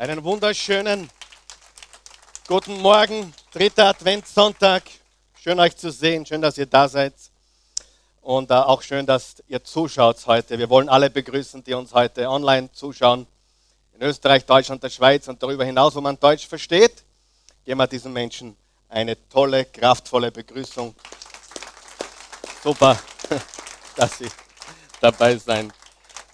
Einen wunderschönen guten Morgen, dritter Adventssonntag. Schön euch zu sehen, schön, dass ihr da seid. Und äh, auch schön, dass ihr zuschaut heute. Wir wollen alle begrüßen, die uns heute online zuschauen. In Österreich, Deutschland, der Schweiz und darüber hinaus, wo man Deutsch versteht. Geben wir diesen Menschen eine tolle, kraftvolle Begrüßung. Super, dass sie dabei sein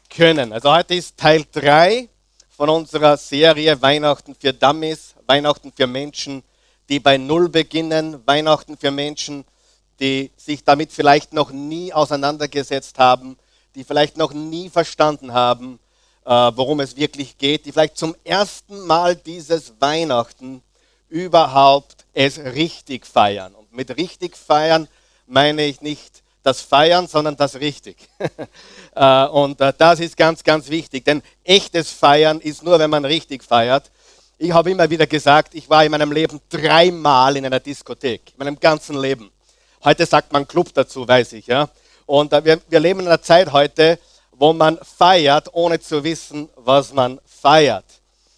können. Also heute ist Teil 3 von unserer Serie Weihnachten für Dummies, Weihnachten für Menschen, die bei Null beginnen, Weihnachten für Menschen, die sich damit vielleicht noch nie auseinandergesetzt haben, die vielleicht noch nie verstanden haben, äh, worum es wirklich geht, die vielleicht zum ersten Mal dieses Weihnachten überhaupt es richtig feiern. Und mit richtig feiern meine ich nicht das Feiern, sondern das richtig. Äh, und äh, das ist ganz, ganz wichtig, denn echtes Feiern ist nur, wenn man richtig feiert. Ich habe immer wieder gesagt, ich war in meinem Leben dreimal in einer Diskothek, in meinem ganzen Leben. Heute sagt man Club dazu, weiß ich. Ja? Und äh, wir, wir leben in einer Zeit heute, wo man feiert, ohne zu wissen, was man feiert.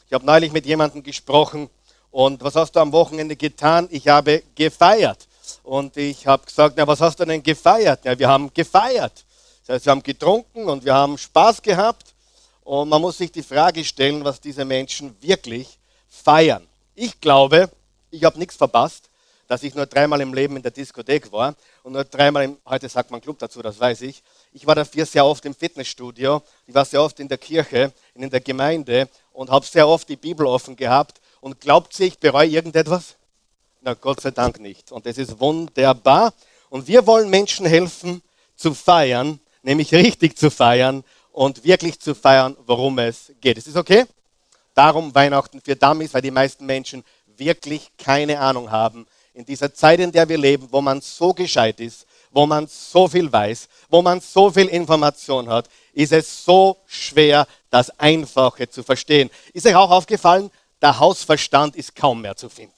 Ich habe neulich mit jemandem gesprochen und was hast du am Wochenende getan? Ich habe gefeiert. Und ich habe gesagt, na, was hast du denn gefeiert? Ja, wir haben gefeiert. Das heißt, wir haben getrunken und wir haben Spaß gehabt. Und man muss sich die Frage stellen, was diese Menschen wirklich feiern. Ich glaube, ich habe nichts verpasst, dass ich nur dreimal im Leben in der Diskothek war und nur dreimal im, heute sagt man Club dazu, das weiß ich. Ich war dafür sehr oft im Fitnessstudio, ich war sehr oft in der Kirche, in der Gemeinde und habe sehr oft die Bibel offen gehabt. Und glaubt sie, ich bereue irgendetwas? Na, Gott sei Dank nicht. Und das ist wunderbar. Und wir wollen Menschen helfen zu feiern, nämlich richtig zu feiern und wirklich zu feiern, worum es geht. Ist das okay? Darum Weihnachten für Dummies, weil die meisten Menschen wirklich keine Ahnung haben. In dieser Zeit, in der wir leben, wo man so gescheit ist, wo man so viel weiß, wo man so viel Information hat, ist es so schwer, das Einfache zu verstehen. Ist euch auch aufgefallen, der Hausverstand ist kaum mehr zu finden.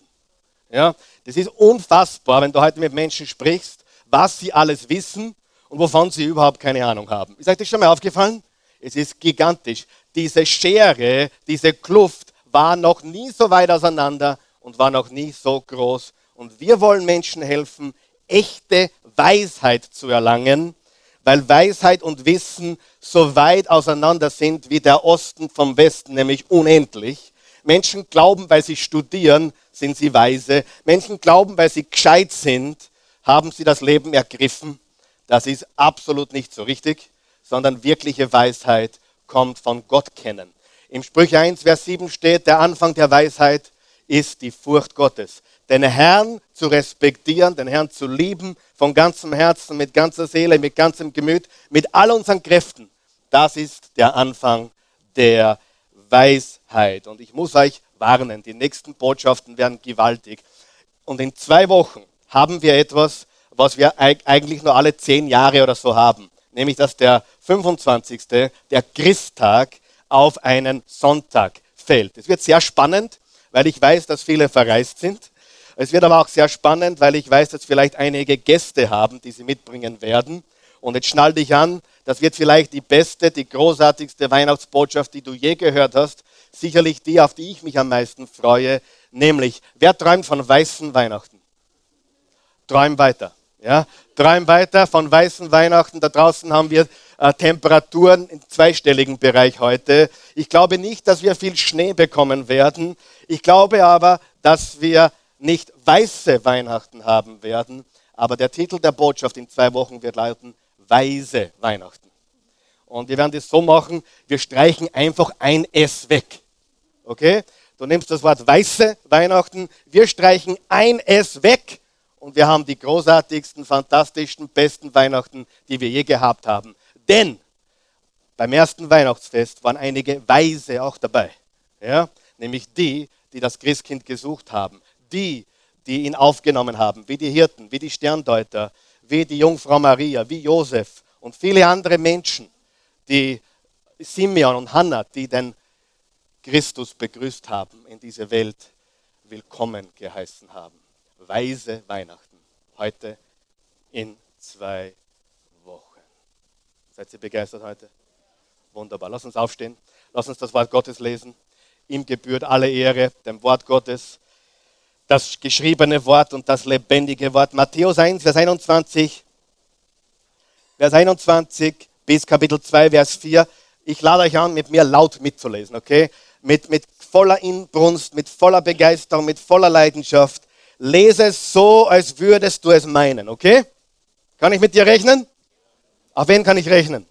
Ja, das ist unfassbar, wenn du heute mit Menschen sprichst, was sie alles wissen und wovon sie überhaupt keine Ahnung haben. Ist euch das schon mal aufgefallen? Es ist gigantisch. Diese Schere, diese Kluft war noch nie so weit auseinander und war noch nie so groß. Und wir wollen Menschen helfen, echte Weisheit zu erlangen, weil Weisheit und Wissen so weit auseinander sind wie der Osten vom Westen, nämlich unendlich. Menschen glauben, weil sie studieren, sind sie weise. Menschen glauben, weil sie gescheit sind, haben sie das Leben ergriffen. Das ist absolut nicht so richtig, sondern wirkliche Weisheit kommt von Gott kennen. Im Sprüche 1, Vers 7 steht, der Anfang der Weisheit ist die Furcht Gottes. Den Herrn zu respektieren, den Herrn zu lieben, von ganzem Herzen, mit ganzer Seele, mit ganzem Gemüt, mit all unseren Kräften. Das ist der Anfang der Weisheit. Und ich muss euch warnen, die nächsten Botschaften werden gewaltig. Und in zwei Wochen haben wir etwas, was wir eigentlich nur alle zehn Jahre oder so haben. Nämlich, dass der 25. der Christtag auf einen Sonntag fällt. Es wird sehr spannend, weil ich weiß, dass viele verreist sind. Es wird aber auch sehr spannend, weil ich weiß, dass vielleicht einige Gäste haben, die sie mitbringen werden. Und jetzt schnall dich an, das wird vielleicht die beste, die großartigste Weihnachtsbotschaft, die du je gehört hast. Sicherlich die, auf die ich mich am meisten freue, nämlich, wer träumt von weißen Weihnachten? Träum weiter. Ja? Träum weiter von weißen Weihnachten. Da draußen haben wir äh, Temperaturen im zweistelligen Bereich heute. Ich glaube nicht, dass wir viel Schnee bekommen werden. Ich glaube aber, dass wir nicht weiße Weihnachten haben werden. Aber der Titel der Botschaft in zwei Wochen wird lauten, weise Weihnachten. Und wir werden das so machen, wir streichen einfach ein S weg. Okay? Du nimmst das Wort weiße Weihnachten, wir streichen ein S weg und wir haben die großartigsten, fantastischsten, besten Weihnachten, die wir je gehabt haben. Denn beim ersten Weihnachtsfest waren einige Weise auch dabei. Ja? Nämlich die, die das Christkind gesucht haben. Die, die ihn aufgenommen haben, wie die Hirten, wie die Sterndeuter, wie die Jungfrau Maria, wie Josef und viele andere Menschen, die Simeon und Hannah, die den Christus begrüßt haben, in diese Welt willkommen geheißen haben. Weise Weihnachten. Heute in zwei Wochen. Seid ihr begeistert heute? Wunderbar. Lass uns aufstehen. Lass uns das Wort Gottes lesen. Ihm gebührt alle Ehre, dem Wort Gottes, das geschriebene Wort und das lebendige Wort. Matthäus 1, Vers 21, Vers 21 bis Kapitel 2, Vers 4. Ich lade euch an, mit mir laut mitzulesen, okay? Mit, mit voller Inbrunst, mit voller Begeisterung, mit voller Leidenschaft. Lese es so, als würdest du es meinen, okay? Kann ich mit dir rechnen? Auf wen kann ich rechnen?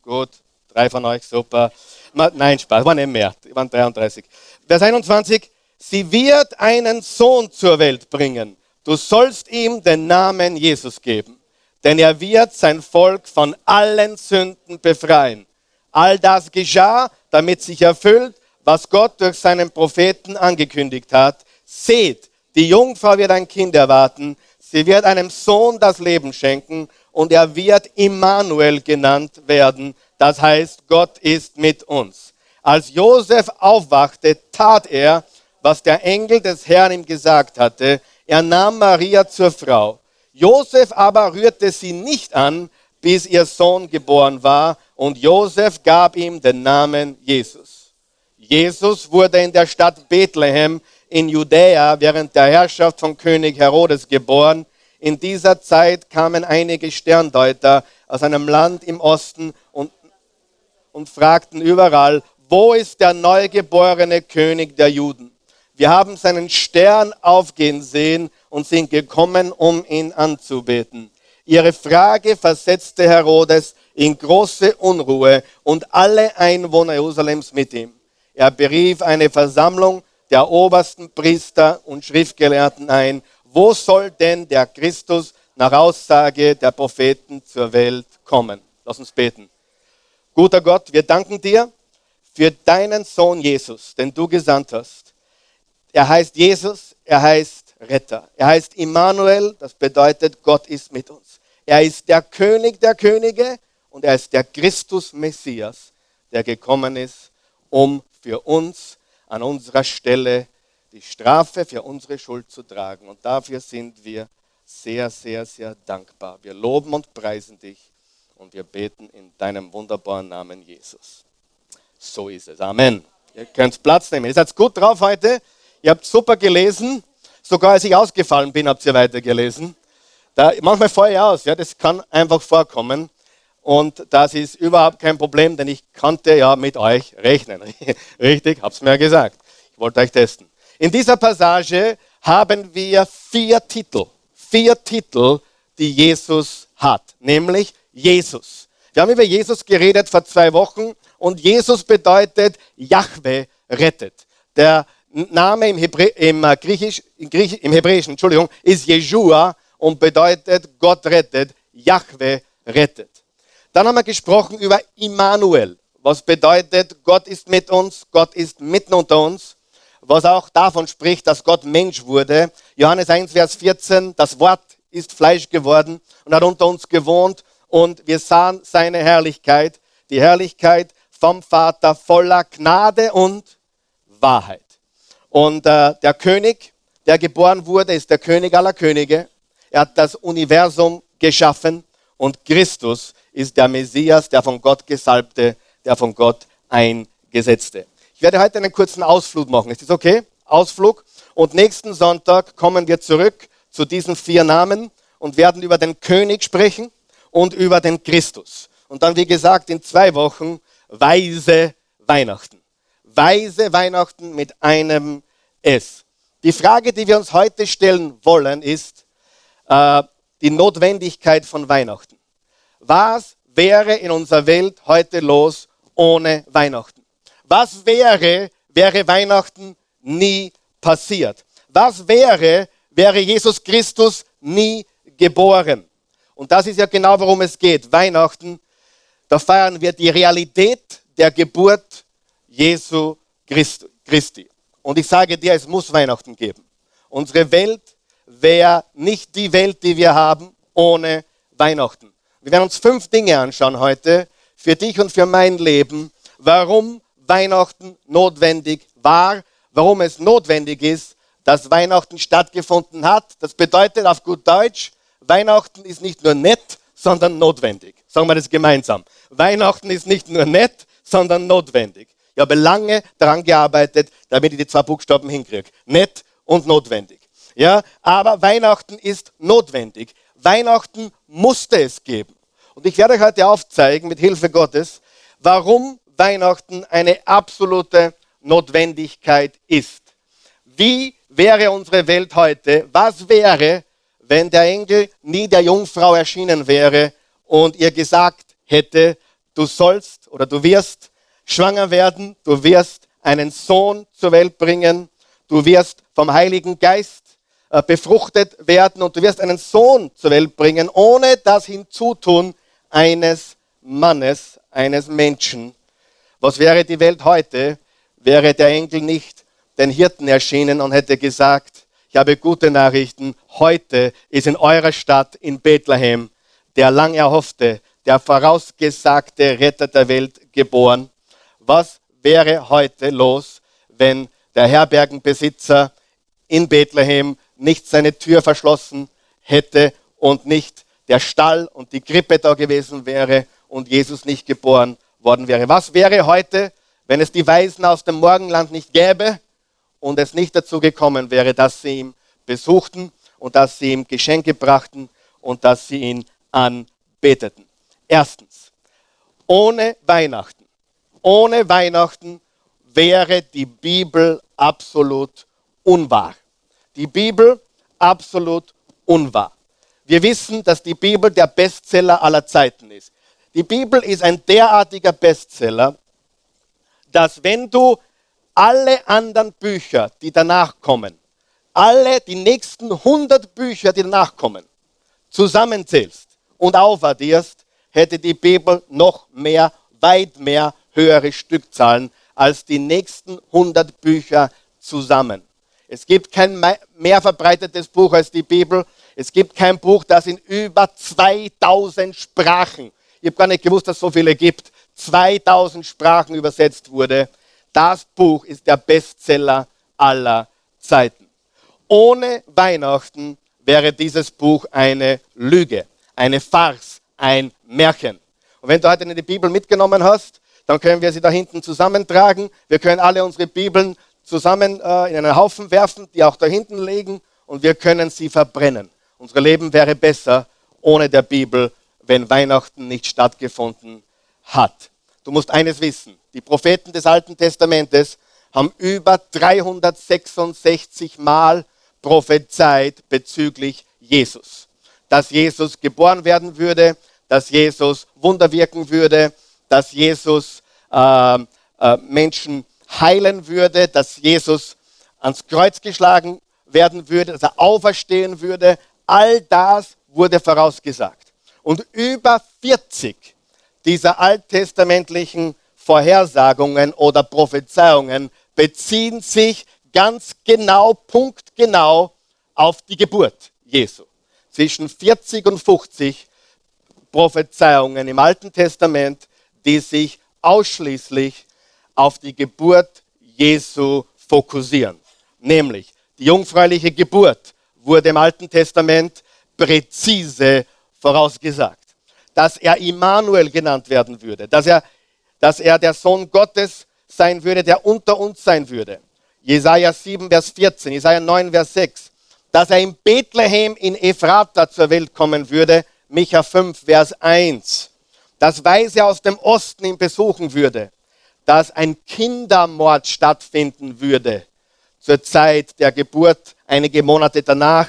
Gut, drei von euch, super. Nein, Spaß, waren eben mehr, waren 33. Vers 21, sie wird einen Sohn zur Welt bringen. Du sollst ihm den Namen Jesus geben, denn er wird sein Volk von allen Sünden befreien. All das geschah, damit sich erfüllt, was Gott durch seinen Propheten angekündigt hat. Seht, die Jungfrau wird ein Kind erwarten, sie wird einem Sohn das Leben schenken und er wird Immanuel genannt werden. Das heißt, Gott ist mit uns. Als Josef aufwachte, tat er, was der Engel des Herrn ihm gesagt hatte. Er nahm Maria zur Frau. Josef aber rührte sie nicht an, bis ihr Sohn geboren war, und Josef gab ihm den Namen Jesus. Jesus wurde in der Stadt Bethlehem in Judäa während der Herrschaft von König Herodes geboren. In dieser Zeit kamen einige Sterndeuter aus einem Land im Osten und, und fragten überall, wo ist der neugeborene König der Juden? Wir haben seinen Stern aufgehen sehen und sind gekommen, um ihn anzubeten. Ihre Frage versetzte Herodes in große Unruhe und alle Einwohner Jerusalems mit ihm. Er berief eine Versammlung der obersten Priester und Schriftgelehrten ein wo soll denn der Christus nach Aussage der Propheten zur Welt kommen? Lass uns beten. Guter Gott, wir danken dir für deinen Sohn Jesus, den du gesandt hast. Er heißt Jesus, er heißt Retter. Er heißt Immanuel, das bedeutet, Gott ist mit uns. Er ist der König der Könige und er ist der Christus Messias, der gekommen ist, um für uns an unserer Stelle die Strafe für unsere Schuld zu tragen. Und dafür sind wir sehr, sehr, sehr dankbar. Wir loben und preisen dich und wir beten in deinem wunderbaren Namen Jesus. So ist es. Amen. Ihr könnt Platz nehmen. Ihr seid gut drauf heute. Ihr habt super gelesen. Sogar als ich ausgefallen bin, habt ihr weitergelesen. Da, manchmal fahre ich aus. Ja, das kann einfach vorkommen. Und das ist überhaupt kein Problem, denn ich konnte ja mit euch rechnen. Richtig, hab's mir gesagt. Ich wollte euch testen. In dieser Passage haben wir vier Titel, vier Titel, die Jesus hat, nämlich Jesus. Wir haben über Jesus geredet vor zwei Wochen und Jesus bedeutet Yahweh rettet. Der Name im, Hebrä im, äh, Griechisch, Griech im Hebräischen Entschuldigung, ist Jeshua und bedeutet Gott rettet, Yahweh rettet. Dann haben wir gesprochen über Immanuel, was bedeutet Gott ist mit uns, Gott ist mitten unter uns was auch davon spricht, dass Gott Mensch wurde. Johannes 1, Vers 14, das Wort ist Fleisch geworden und hat unter uns gewohnt und wir sahen seine Herrlichkeit, die Herrlichkeit vom Vater voller Gnade und Wahrheit. Und äh, der König, der geboren wurde, ist der König aller Könige. Er hat das Universum geschaffen und Christus ist der Messias, der von Gott gesalbte, der von Gott eingesetzte. Ich werde heute einen kurzen Ausflug machen. Ist das okay? Ausflug. Und nächsten Sonntag kommen wir zurück zu diesen vier Namen und werden über den König sprechen und über den Christus. Und dann, wie gesagt, in zwei Wochen weise Weihnachten. Weise Weihnachten mit einem S. Die Frage, die wir uns heute stellen wollen, ist äh, die Notwendigkeit von Weihnachten. Was wäre in unserer Welt heute los ohne Weihnachten? Was wäre, wäre Weihnachten nie passiert? Was wäre, wäre Jesus Christus nie geboren? Und das ist ja genau, worum es geht. Weihnachten, da feiern wir die Realität der Geburt Jesu Christi. Und ich sage dir, es muss Weihnachten geben. Unsere Welt wäre nicht die Welt, die wir haben, ohne Weihnachten. Wir werden uns fünf Dinge anschauen heute, für dich und für mein Leben, warum Weihnachten notwendig war, warum es notwendig ist, dass Weihnachten stattgefunden hat. Das bedeutet auf gut Deutsch, Weihnachten ist nicht nur nett, sondern notwendig. Sagen wir das gemeinsam. Weihnachten ist nicht nur nett, sondern notwendig. Ich habe lange daran gearbeitet, damit ich die zwei Buchstaben hinkriege. Nett und notwendig. Ja, aber Weihnachten ist notwendig. Weihnachten musste es geben. Und ich werde euch heute aufzeigen, mit Hilfe Gottes, warum Weihnachten eine absolute Notwendigkeit ist. Wie wäre unsere Welt heute? Was wäre, wenn der Engel nie der Jungfrau erschienen wäre und ihr gesagt hätte, du sollst oder du wirst schwanger werden, du wirst einen Sohn zur Welt bringen, du wirst vom Heiligen Geist äh, befruchtet werden und du wirst einen Sohn zur Welt bringen, ohne das Hinzutun eines Mannes, eines Menschen. Was wäre die Welt heute, wäre der Engel nicht den Hirten erschienen und hätte gesagt, ich habe gute Nachrichten, heute ist in eurer Stadt in Bethlehem der lang erhoffte, der vorausgesagte Retter der Welt geboren. Was wäre heute los, wenn der Herbergenbesitzer in Bethlehem nicht seine Tür verschlossen hätte und nicht der Stall und die Krippe da gewesen wäre und Jesus nicht geboren worden wäre. Was wäre heute, wenn es die Weisen aus dem Morgenland nicht gäbe und es nicht dazu gekommen wäre, dass sie ihn besuchten und dass sie ihm Geschenke brachten und dass sie ihn anbeteten. Erstens, ohne Weihnachten, ohne Weihnachten wäre die Bibel absolut unwahr. Die Bibel absolut unwahr. Wir wissen, dass die Bibel der Bestseller aller Zeiten ist. Die Bibel ist ein derartiger Bestseller, dass wenn du alle anderen Bücher, die danach kommen, alle die nächsten 100 Bücher, die danach kommen, zusammenzählst und aufaddierst, hätte die Bibel noch mehr, weit mehr höhere Stückzahlen als die nächsten 100 Bücher zusammen. Es gibt kein mehr verbreitetes Buch als die Bibel. Es gibt kein Buch, das in über 2000 Sprachen, ich habe gar nicht gewusst, dass es so viele gibt, 2000 Sprachen übersetzt wurde. Das Buch ist der Bestseller aller Zeiten. Ohne Weihnachten wäre dieses Buch eine Lüge, eine Farce, ein Märchen. Und wenn du heute die Bibel mitgenommen hast, dann können wir sie da hinten zusammentragen. Wir können alle unsere Bibeln zusammen äh, in einen Haufen werfen, die auch da hinten liegen und wir können sie verbrennen. Unser Leben wäre besser ohne der Bibel, wenn Weihnachten nicht stattgefunden hat. Du musst eines wissen, die Propheten des Alten Testamentes haben über 366 Mal prophezeit bezüglich Jesus. Dass Jesus geboren werden würde, dass Jesus Wunder wirken würde, dass Jesus äh, äh, Menschen heilen würde, dass Jesus ans Kreuz geschlagen werden würde, dass er auferstehen würde. All das wurde vorausgesagt. Und über 40 dieser alttestamentlichen Vorhersagungen oder Prophezeiungen beziehen sich ganz genau, punktgenau auf die Geburt Jesu. Zwischen 40 und 50 Prophezeiungen im Alten Testament, die sich ausschließlich auf die Geburt Jesu fokussieren. Nämlich die jungfräuliche Geburt wurde im Alten Testament präzise vorausgesagt. Dass er Immanuel genannt werden würde, dass er, dass er der Sohn Gottes sein würde, der unter uns sein würde. Jesaja 7, Vers 14, Jesaja 9, Vers 6, dass er in Bethlehem in Ephrata zur Welt kommen würde, Micha 5, Vers 1, dass Weise aus dem Osten ihn besuchen würde, dass ein Kindermord stattfinden würde zur Zeit der Geburt, einige Monate danach,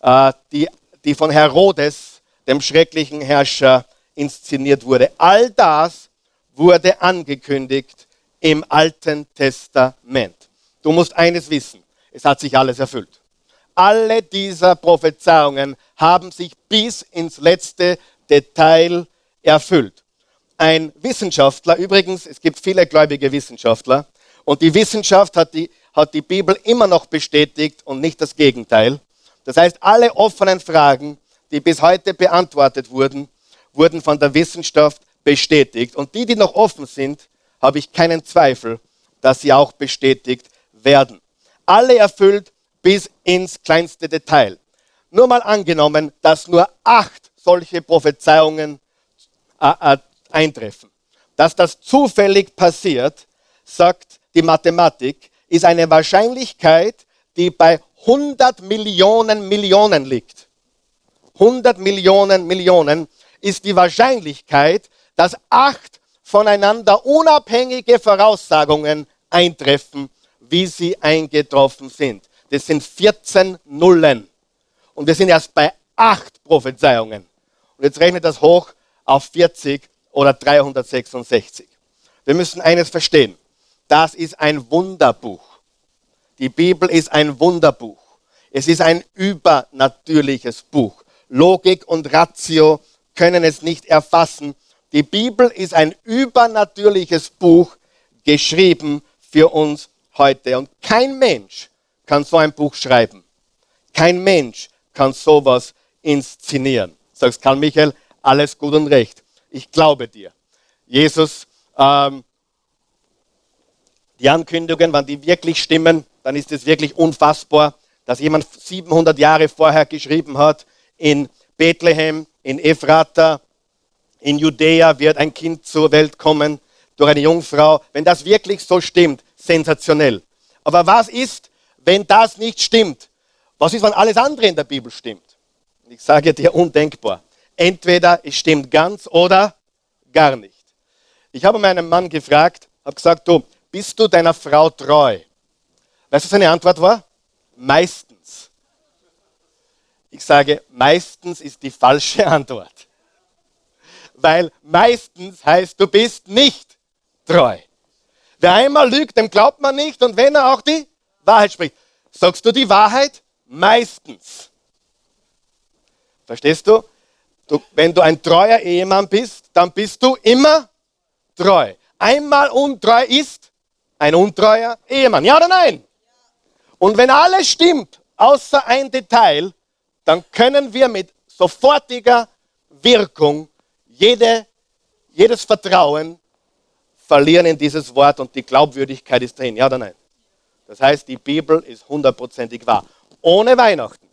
äh, die, die von Herodes, dem schrecklichen Herrscher, inszeniert wurde. All das wurde angekündigt im Alten Testament. Du musst eines wissen, es hat sich alles erfüllt. Alle dieser Prophezeiungen haben sich bis ins letzte Detail erfüllt. Ein Wissenschaftler, übrigens, es gibt viele gläubige Wissenschaftler, und die Wissenschaft hat die, hat die Bibel immer noch bestätigt und nicht das Gegenteil. Das heißt, alle offenen Fragen, die bis heute beantwortet wurden, wurden von der Wissenschaft bestätigt. Und die, die noch offen sind, habe ich keinen Zweifel, dass sie auch bestätigt werden. Alle erfüllt bis ins kleinste Detail. Nur mal angenommen, dass nur acht solche Prophezeiungen äh, eintreffen. Dass das zufällig passiert, sagt die Mathematik, ist eine Wahrscheinlichkeit, die bei 100 Millionen Millionen liegt. 100 Millionen Millionen ist die Wahrscheinlichkeit, dass acht voneinander unabhängige Voraussagungen eintreffen, wie sie eingetroffen sind. Das sind 14 Nullen. Und wir sind erst bei acht Prophezeiungen. Und jetzt rechnet das hoch auf 40 oder 366. Wir müssen eines verstehen. Das ist ein Wunderbuch. Die Bibel ist ein Wunderbuch. Es ist ein übernatürliches Buch. Logik und Ratio können es nicht erfassen. Die Bibel ist ein übernatürliches Buch, geschrieben für uns heute. Und kein Mensch kann so ein Buch schreiben. Kein Mensch kann sowas inszenieren. Sagst Karl Michael, alles gut und recht. Ich glaube dir. Jesus, ähm, die Ankündigungen, wann die wirklich stimmen, dann ist es wirklich unfassbar, dass jemand 700 Jahre vorher geschrieben hat, in Bethlehem, in Ephrata, in Judäa wird ein Kind zur Welt kommen durch eine Jungfrau. Wenn das wirklich so stimmt, sensationell. Aber was ist, wenn das nicht stimmt? Was ist, wenn alles andere in der Bibel stimmt? Ich sage dir undenkbar. Entweder es stimmt ganz oder gar nicht. Ich habe meinen Mann gefragt, habe gesagt, du, bist du deiner Frau treu? Weißt du, seine Antwort war? Meistens. Ich sage, meistens ist die falsche Antwort. Weil meistens heißt, du bist nicht treu. Wer einmal lügt, dem glaubt man nicht und wenn er auch die Wahrheit spricht. Sagst du die Wahrheit? Meistens. Verstehst du? Du? Wenn du ein treuer Ehemann bist, dann bist du immer treu. Einmal untreu ist ein untreuer Ehemann. Ja oder nein? Und wenn alles stimmt, außer ein Detail, dann können wir mit sofortiger Wirkung jede, jedes Vertrauen verlieren in dieses Wort und die Glaubwürdigkeit ist drin. Ja oder nein? Das heißt, die Bibel ist hundertprozentig wahr. Ohne Weihnachten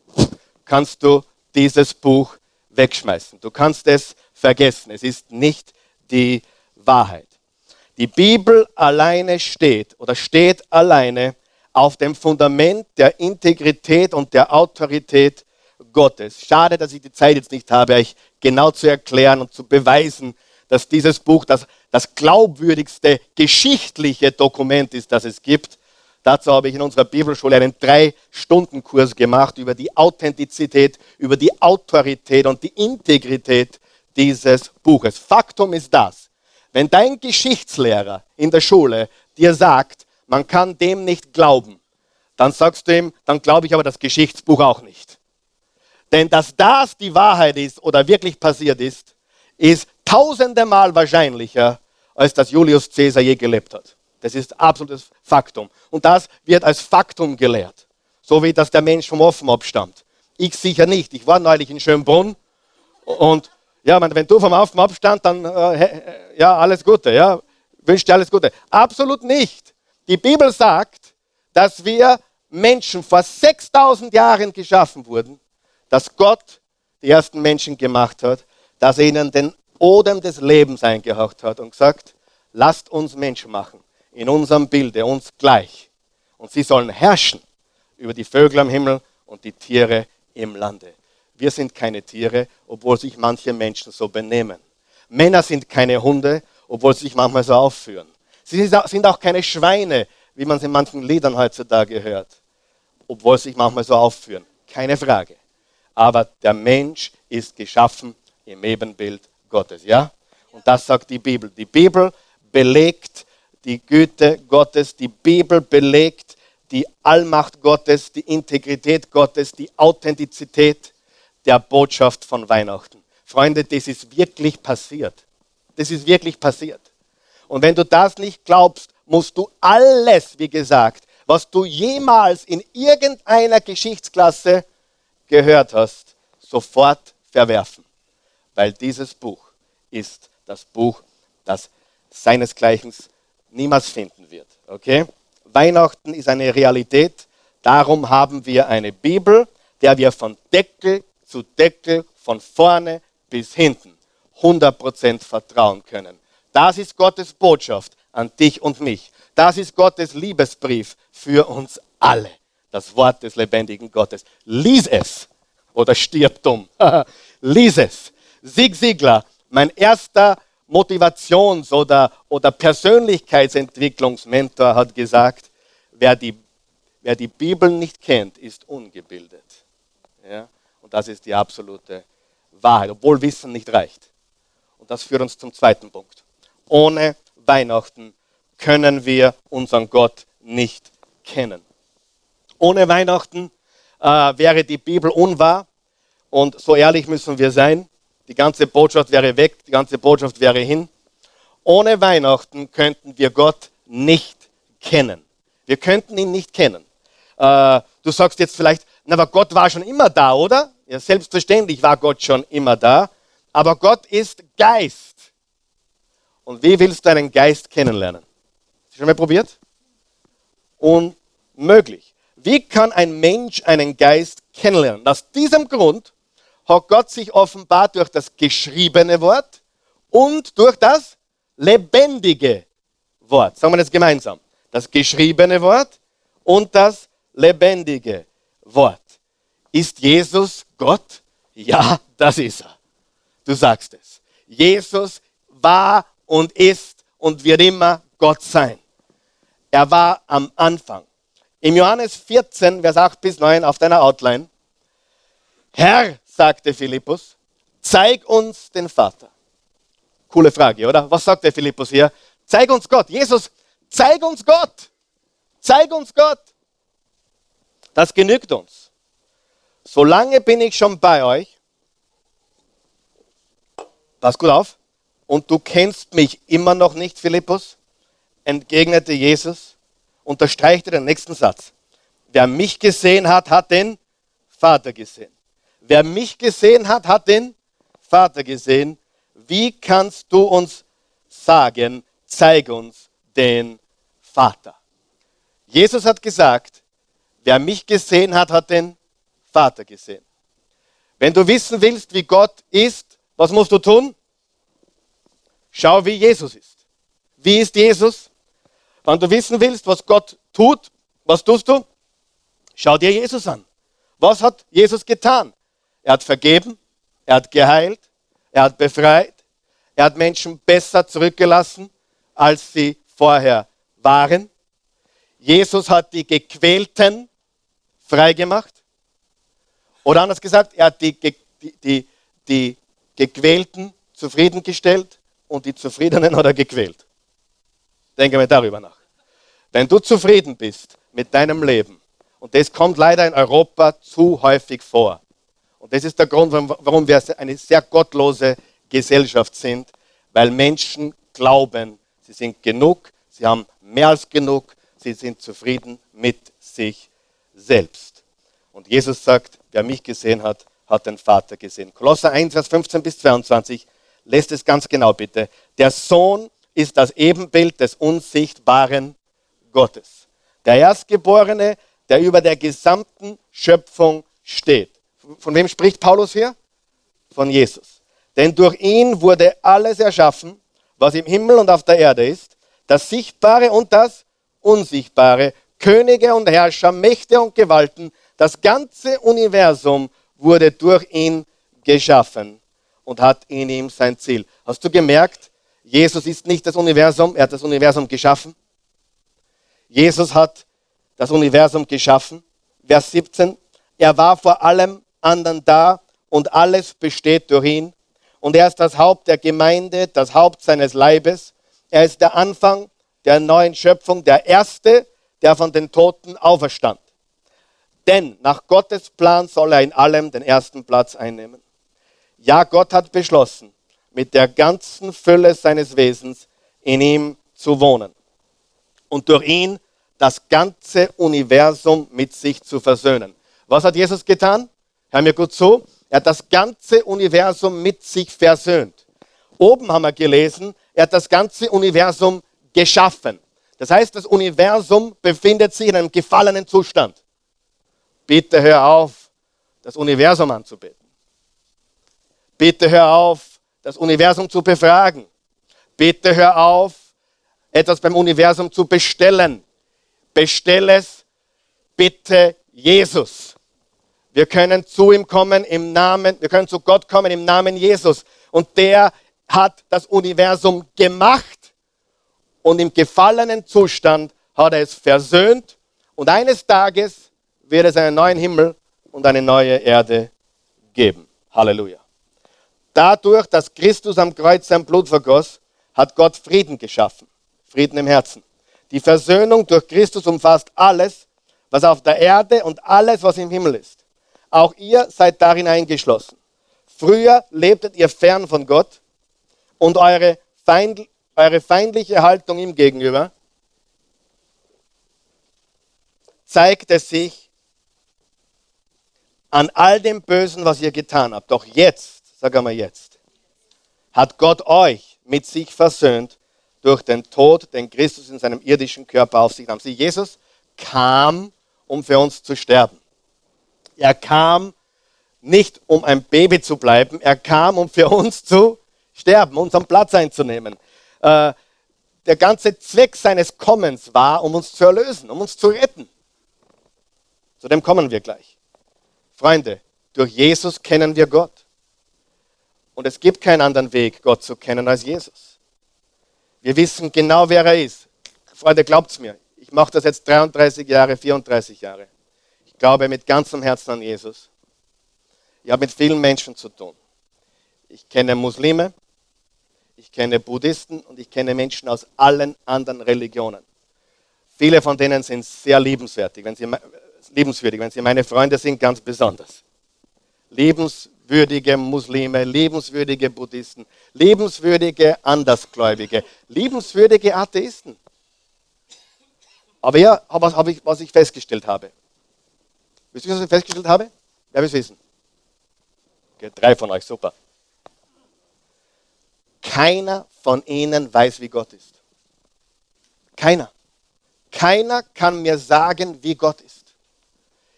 kannst du dieses Buch wegschmeißen. Du kannst es vergessen. Es ist nicht die Wahrheit. Die Bibel alleine steht oder steht alleine auf dem Fundament der Integrität und der Autorität Gottes. Schade, dass ich die Zeit jetzt nicht habe, euch genau zu erklären und zu beweisen, dass dieses Buch das, das glaubwürdigste geschichtliche Dokument ist, das es gibt. Dazu habe ich in unserer Bibelschule einen Drei-Stunden-Kurs gemacht über die Authentizität, über die Autorität und die Integrität dieses Buches. Faktum ist das, wenn dein Geschichtslehrer in der Schule dir sagt, man kann dem nicht glauben, dann sagst du ihm, dann glaube ich aber das Geschichtsbuch auch nicht. Denn dass das die Wahrheit ist oder wirklich passiert ist, ist tausende Mal wahrscheinlicher, als dass Julius Caesar je gelebt hat. Das ist absolutes Faktum. Und das wird als Faktum gelehrt. So wie das der Mensch vom Offen abstammt. Ich sicher nicht. Ich war neulich in Schönbrunn und ja, wenn du vom Offen abstand, dann äh, ja, alles Gute. Ja, wünsche dir alles Gute. Absolut nicht. Die Bibel sagt, dass wir Menschen vor 6000 Jahren geschaffen wurden, dass Gott die ersten Menschen gemacht hat, dass er ihnen den Odem des Lebens eingehaucht hat und gesagt, lasst uns Menschen machen, in unserem Bilde, uns gleich. Und sie sollen herrschen über die Vögel am Himmel und die Tiere im Lande. Wir sind keine Tiere, obwohl sich manche Menschen so benehmen. Männer sind keine Hunde, obwohl sie sich manchmal so aufführen. Sie sind auch keine Schweine, wie man es in manchen Liedern heutzutage hört, obwohl sie sich manchmal so aufführen. Keine Frage. Aber der Mensch ist geschaffen im Ebenbild Gottes, ja? Und das sagt die Bibel. Die Bibel belegt die Güte Gottes, die Bibel belegt die Allmacht Gottes, die Integrität Gottes, die Authentizität der Botschaft von Weihnachten. Freunde, das ist wirklich passiert. Das ist wirklich passiert. Und wenn du das nicht glaubst, musst du alles, wie gesagt, was du jemals in irgendeiner Geschichtsklasse gehört hast, sofort verwerfen. Weil dieses Buch ist das Buch, das seinesgleichen niemals finden wird. Okay? Weihnachten ist eine Realität. Darum haben wir eine Bibel, der wir von Deckel zu Deckel, von vorne bis hinten 100% vertrauen können. Das ist Gottes Botschaft an dich und mich. Das ist Gottes Liebesbrief für uns alle. Das Wort des lebendigen Gottes. Lies es oder stirb dumm. Lies es. Sieg Siegler, mein erster Motivations- oder, oder Persönlichkeitsentwicklungsmentor hat gesagt, wer die, wer die Bibel nicht kennt, ist ungebildet. Ja? Und das ist die absolute Wahrheit, obwohl Wissen nicht reicht. Und das führt uns zum zweiten Punkt. Ohne Weihnachten können wir unseren Gott nicht kennen. Ohne Weihnachten äh, wäre die Bibel unwahr. Und so ehrlich müssen wir sein. Die ganze Botschaft wäre weg, die ganze Botschaft wäre hin. Ohne Weihnachten könnten wir Gott nicht kennen. Wir könnten ihn nicht kennen. Äh, du sagst jetzt vielleicht, na, aber Gott war schon immer da, oder? Ja, selbstverständlich war Gott schon immer da. Aber Gott ist Geist. Und wie willst du einen Geist kennenlernen? Hast du schon mal probiert? Unmöglich. Wie kann ein Mensch einen Geist kennenlernen? Aus diesem Grund hat Gott sich offenbart durch das geschriebene Wort und durch das lebendige Wort. Sagen wir das gemeinsam. Das geschriebene Wort und das lebendige Wort. Ist Jesus Gott? Ja, das ist er. Du sagst es. Jesus war und ist und wird immer Gott sein. Er war am Anfang. Im Johannes 14, Vers 8 bis 9 auf deiner Outline. Herr, sagte Philippus, zeig uns den Vater. Coole Frage, oder? Was sagt der Philippus hier? Zeig uns Gott. Jesus, zeig uns Gott. Zeig uns Gott. Das genügt uns. Solange bin ich schon bei euch. Pass gut auf. Und du kennst mich immer noch nicht, Philippus, entgegnete Jesus, unterstreichte den nächsten Satz. Wer mich gesehen hat, hat den Vater gesehen. Wer mich gesehen hat, hat den Vater gesehen. Wie kannst du uns sagen, zeig uns den Vater? Jesus hat gesagt, wer mich gesehen hat, hat den Vater gesehen. Wenn du wissen willst, wie Gott ist, was musst du tun? Schau, wie Jesus ist. Wie ist Jesus? Wenn du wissen willst, was Gott tut, was tust du? Schau dir Jesus an. Was hat Jesus getan? Er hat vergeben, er hat geheilt, er hat befreit, er hat Menschen besser zurückgelassen, als sie vorher waren. Jesus hat die Gequälten freigemacht. Oder anders gesagt, er hat die, die, die, die Gequälten zufriedengestellt und die Zufriedenen hat er gequält. Denke mal darüber nach. Wenn du zufrieden bist mit deinem Leben, und das kommt leider in Europa zu häufig vor, und das ist der Grund, warum wir eine sehr gottlose Gesellschaft sind, weil Menschen glauben, sie sind genug, sie haben mehr als genug, sie sind zufrieden mit sich selbst. Und Jesus sagt, wer mich gesehen hat, hat den Vater gesehen. Kolosser 1, Vers 15 bis 22 lässt es ganz genau bitte. Der Sohn ist das Ebenbild des unsichtbaren Gottes. Der Erstgeborene, der über der gesamten Schöpfung steht. Von wem spricht Paulus hier? Von Jesus. Denn durch ihn wurde alles erschaffen, was im Himmel und auf der Erde ist, das Sichtbare und das Unsichtbare, Könige und Herrscher, Mächte und Gewalten, das ganze Universum wurde durch ihn geschaffen und hat in ihm sein Ziel. Hast du gemerkt, Jesus ist nicht das Universum, er hat das Universum geschaffen. Jesus hat das Universum geschaffen. Vers 17, er war vor allem anderen da und alles besteht durch ihn. Und er ist das Haupt der Gemeinde, das Haupt seines Leibes. Er ist der Anfang der neuen Schöpfung, der Erste, der von den Toten auferstand. Denn nach Gottes Plan soll er in allem den ersten Platz einnehmen. Ja, Gott hat beschlossen, mit der ganzen Fülle seines Wesens in ihm zu wohnen und durch ihn das ganze Universum mit sich zu versöhnen. Was hat Jesus getan? Hör mir gut zu. Er hat das ganze Universum mit sich versöhnt. Oben haben wir gelesen, er hat das ganze Universum geschaffen. Das heißt, das Universum befindet sich in einem gefallenen Zustand. Bitte hör auf, das Universum anzubeten. Bitte hör auf, das Universum zu befragen. Bitte hör auf, etwas beim Universum zu bestellen. Bestell es bitte Jesus. Wir können zu ihm kommen im Namen, wir können zu Gott kommen im Namen Jesus. Und der hat das Universum gemacht und im gefallenen Zustand hat er es versöhnt. Und eines Tages wird es einen neuen Himmel und eine neue Erde geben. Halleluja. Dadurch, dass Christus am Kreuz sein Blut vergoss, hat Gott Frieden geschaffen. Frieden im Herzen. Die Versöhnung durch Christus umfasst alles, was auf der Erde und alles, was im Himmel ist. Auch ihr seid darin eingeschlossen. Früher lebtet ihr fern von Gott und eure, Feind, eure feindliche Haltung ihm gegenüber zeigte sich an all dem Bösen, was ihr getan habt. Doch jetzt, sag einmal jetzt, hat Gott euch mit sich versöhnt durch den Tod, den Christus in seinem irdischen Körper auf sich nahm. Sie, Jesus kam, um für uns zu sterben. Er kam nicht, um ein Baby zu bleiben, er kam, um für uns zu sterben, unseren Platz einzunehmen. Äh, der ganze Zweck seines Kommens war, um uns zu erlösen, um uns zu retten. Zu dem kommen wir gleich. Freunde, durch Jesus kennen wir Gott. Und es gibt keinen anderen Weg, Gott zu kennen als Jesus. Wir wissen genau, wer er ist. Freunde, glaubt es mir. Ich mache das jetzt 33 Jahre, 34 Jahre. Glaube mit ganzem Herzen an Jesus. Ich habe mit vielen Menschen zu tun. Ich kenne Muslime, ich kenne Buddhisten und ich kenne Menschen aus allen anderen Religionen. Viele von denen sind sehr liebenswertig, wenn sie, liebenswürdig, wenn sie meine Freunde sind, ganz besonders. Liebenswürdige Muslime, liebenswürdige Buddhisten, liebenswürdige Andersgläubige, liebenswürdige Atheisten. Aber ja, was, was ich festgestellt habe. Wisst ihr, was ich festgestellt habe? Wer will es wissen? Okay, drei von euch, super. Keiner von ihnen weiß, wie Gott ist. Keiner. Keiner kann mir sagen, wie Gott ist.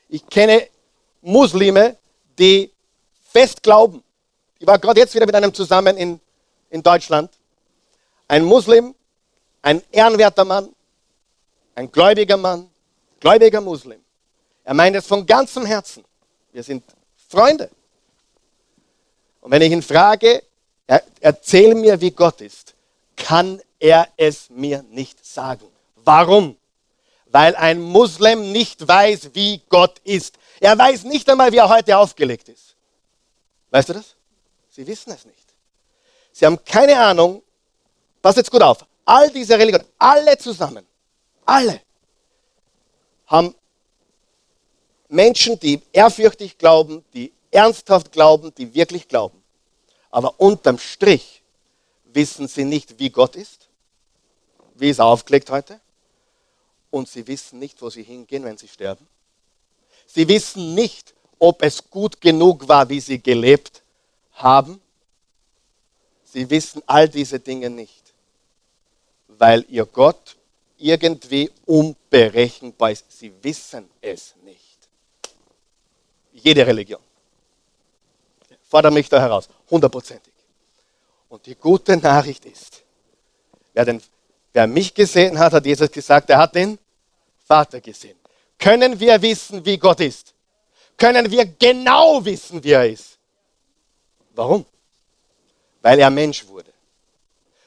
Ich kenne Muslime, die fest glauben. Ich war gerade jetzt wieder mit einem zusammen in, in Deutschland. Ein Muslim, ein ehrenwerter Mann, ein gläubiger Mann, gläubiger Muslim. Er meint es von ganzem Herzen. Wir sind Freunde. Und wenn ich ihn frage, er, erzähl mir, wie Gott ist, kann er es mir nicht sagen. Warum? Weil ein Muslim nicht weiß, wie Gott ist. Er weiß nicht einmal, wie er heute aufgelegt ist. Weißt du das? Sie wissen es nicht. Sie haben keine Ahnung. Pass jetzt gut auf. All diese Religionen, alle zusammen, alle haben Menschen, die ehrfürchtig glauben, die ernsthaft glauben, die wirklich glauben. Aber unterm Strich wissen sie nicht, wie Gott ist, wie er aufgelegt heute. Und sie wissen nicht, wo sie hingehen, wenn sie sterben. Sie wissen nicht, ob es gut genug war, wie sie gelebt haben. Sie wissen all diese Dinge nicht, weil ihr Gott irgendwie unberechenbar ist. Sie wissen es nicht. Jede Religion. Fordere mich da heraus hundertprozentig. Und die gute Nachricht ist, wer, den, wer mich gesehen hat, hat Jesus gesagt, er hat den Vater gesehen. Können wir wissen, wie Gott ist? Können wir genau wissen, wie er ist? Warum? Weil er Mensch wurde.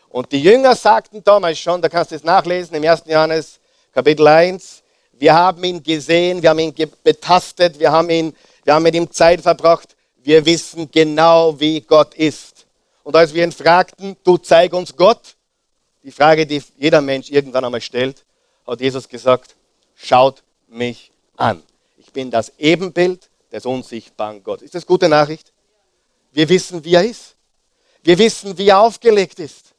Und die Jünger sagten damals schon, da kannst du es nachlesen im 1. Johannes Kapitel 1, wir haben ihn gesehen, wir haben ihn betastet, wir haben, ihn, wir haben mit ihm Zeit verbracht wir wissen genau, wie Gott ist. Und als wir ihn fragten, du zeig uns Gott, die Frage, die jeder Mensch irgendwann einmal stellt, hat Jesus gesagt, schaut mich an. Ich bin das Ebenbild des unsichtbaren Gottes. Ist das gute Nachricht? Wir wissen, wie er ist. Wir wissen, wie er aufgelegt ist.